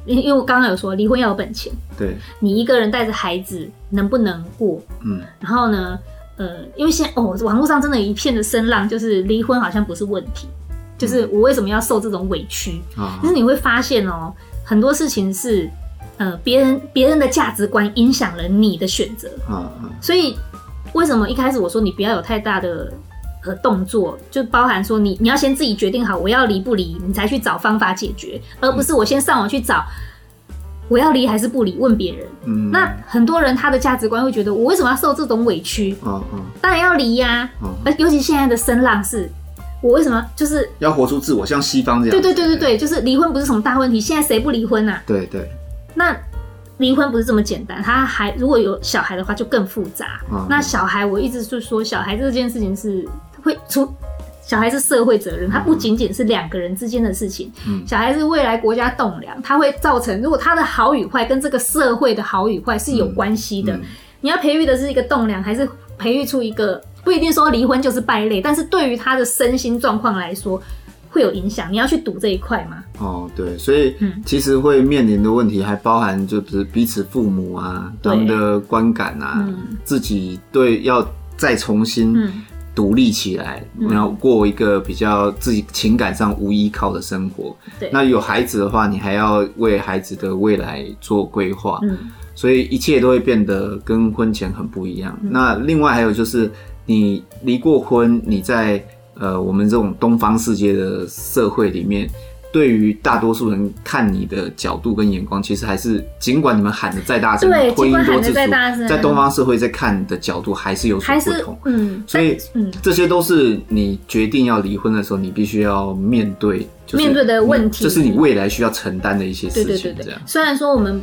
因因为我刚刚有说离婚要有本钱，对，你一个人带着孩子能不能过？嗯，然后呢，呃，因为现在哦，网络上真的有一片的声浪，就是离婚好像不是问题，就是我为什么要受这种委屈？啊、嗯，就是你会发现哦，很多事情是呃别人别人的价值观影响了你的选择，啊、嗯、所以为什么一开始我说你不要有太大的。和动作就包含说你你要先自己决定好我要离不离，你才去找方法解决，而不是我先上网去找我要离还是不离，问别人。嗯，那很多人他的价值观会觉得我为什么要受这种委屈？哦哦，当然要离呀。哦，而尤其现在的声浪是，我为什么就是要活出自我，像西方这样。对对对对对，就是离婚不是什么大问题，现在谁不离婚啊？对对。那离婚不是这么简单，他还如果有小孩的话就更复杂。那小孩我一直是说小孩这件事情是。会出小孩是社会责任，他不仅仅是两个人之间的事情。嗯，小孩是未来国家栋梁，他会造成如果他的好与坏跟这个社会的好与坏是有关系的。你要培育的是一个栋梁，还是培育出一个不一定说离婚就是败类，但是对于他的身心状况来说，会有影响，你要去赌这一块吗？哦，对，所以其实会面临的问题还包含就是彼此父母啊，他们的观感啊，嗯、自己对要再重新独立起来，然、嗯、后过一个比较自己情感上无依靠的生活。对，那有孩子的话，你还要为孩子的未来做规划。嗯，所以一切都会变得跟婚前很不一样。嗯、那另外还有就是，你离过婚，你在呃我们这种东方世界的社会里面。对于大多数人看你的角度跟眼光，其实还是尽管你们喊的再大声，对，婚姻多自主，在在东方社会在看的角度还是有所不同。嗯，所以，嗯，这些都是你决定要离婚的时候，你必须要面对，面对的问题，这是你未来需要承担的一些事情。对对对对，这样。虽然说我们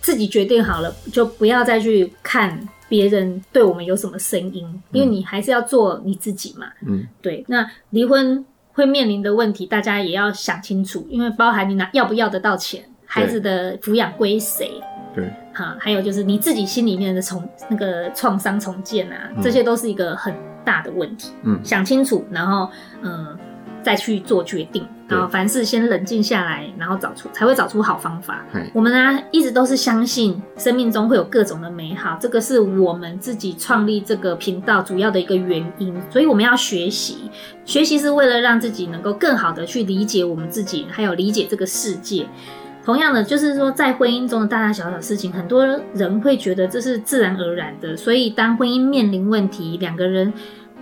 自己决定好了，就不要再去看别人对我们有什么声音，因为你还是要做你自己嘛。嗯，对。那离婚。会面临的问题，大家也要想清楚，因为包含你拿要不要得到钱，孩子的抚养归谁，对，哈，还有就是你自己心里面的重那个创伤重建啊，这些都是一个很大的问题。嗯，想清楚，然后嗯。再去做决定，然后凡事先冷静下来，然后找出才会找出好方法。我们呢一直都是相信生命中会有各种的美好，这个是我们自己创立这个频道主要的一个原因。所以我们要学习，学习是为了让自己能够更好的去理解我们自己，还有理解这个世界。同样的，就是说在婚姻中的大大小小事情，很多人会觉得这是自然而然的。所以当婚姻面临问题，两个人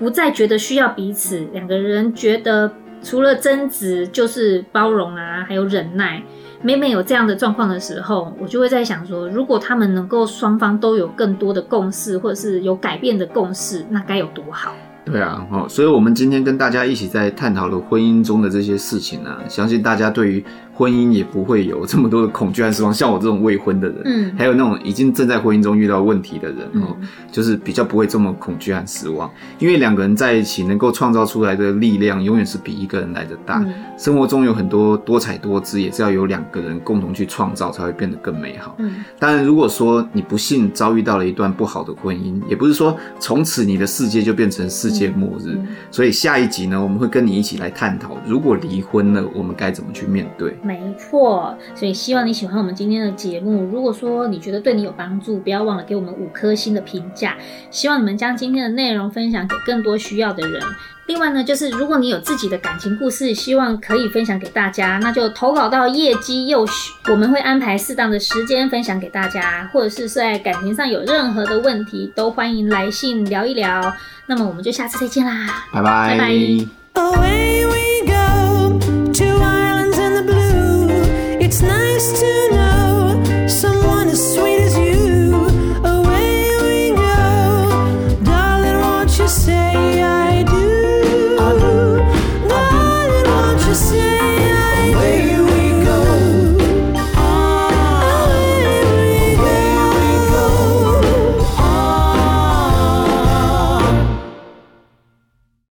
不再觉得需要彼此，两个人觉得。除了争执，就是包容啊，还有忍耐。每每有这样的状况的时候，我就会在想说，如果他们能够双方都有更多的共识，或者是有改变的共识，那该有多好。对啊，哦，所以我们今天跟大家一起在探讨了婚姻中的这些事情啊，相信大家对于婚姻也不会有这么多的恐惧和失望。像我这种未婚的人，嗯，还有那种已经正在婚姻中遇到问题的人，哦，嗯，就是比较不会这么恐惧和失望，因为两个人在一起能够创造出来的力量，永远是比一个人来的大。嗯，生活中有很多多彩多姿，也是要有两个人共同去创造，才会变得更美好。嗯，当然，如果说你不幸遭遇到了一段不好的婚姻，也不是说从此你的世界就变成世界末日。嗯，所以下一集呢，我们会跟你一起来探讨，如果离婚了，我们该怎么去面对。没错，所以希望你喜欢我们今天的节目。如果说你觉得对你有帮助，不要忘了给我们五颗星的评价。希望你们将今天的内容分享给更多需要的人。另外呢，就是如果你有自己的感情故事，希望可以分享给大家，那就投稿到业绩幼许，我们会安排适当的时间分享给大家。或者是在感情上有任何的问题，都欢迎来信聊一聊。那么我们就下次再见啦，拜拜。拜拜。Nice to know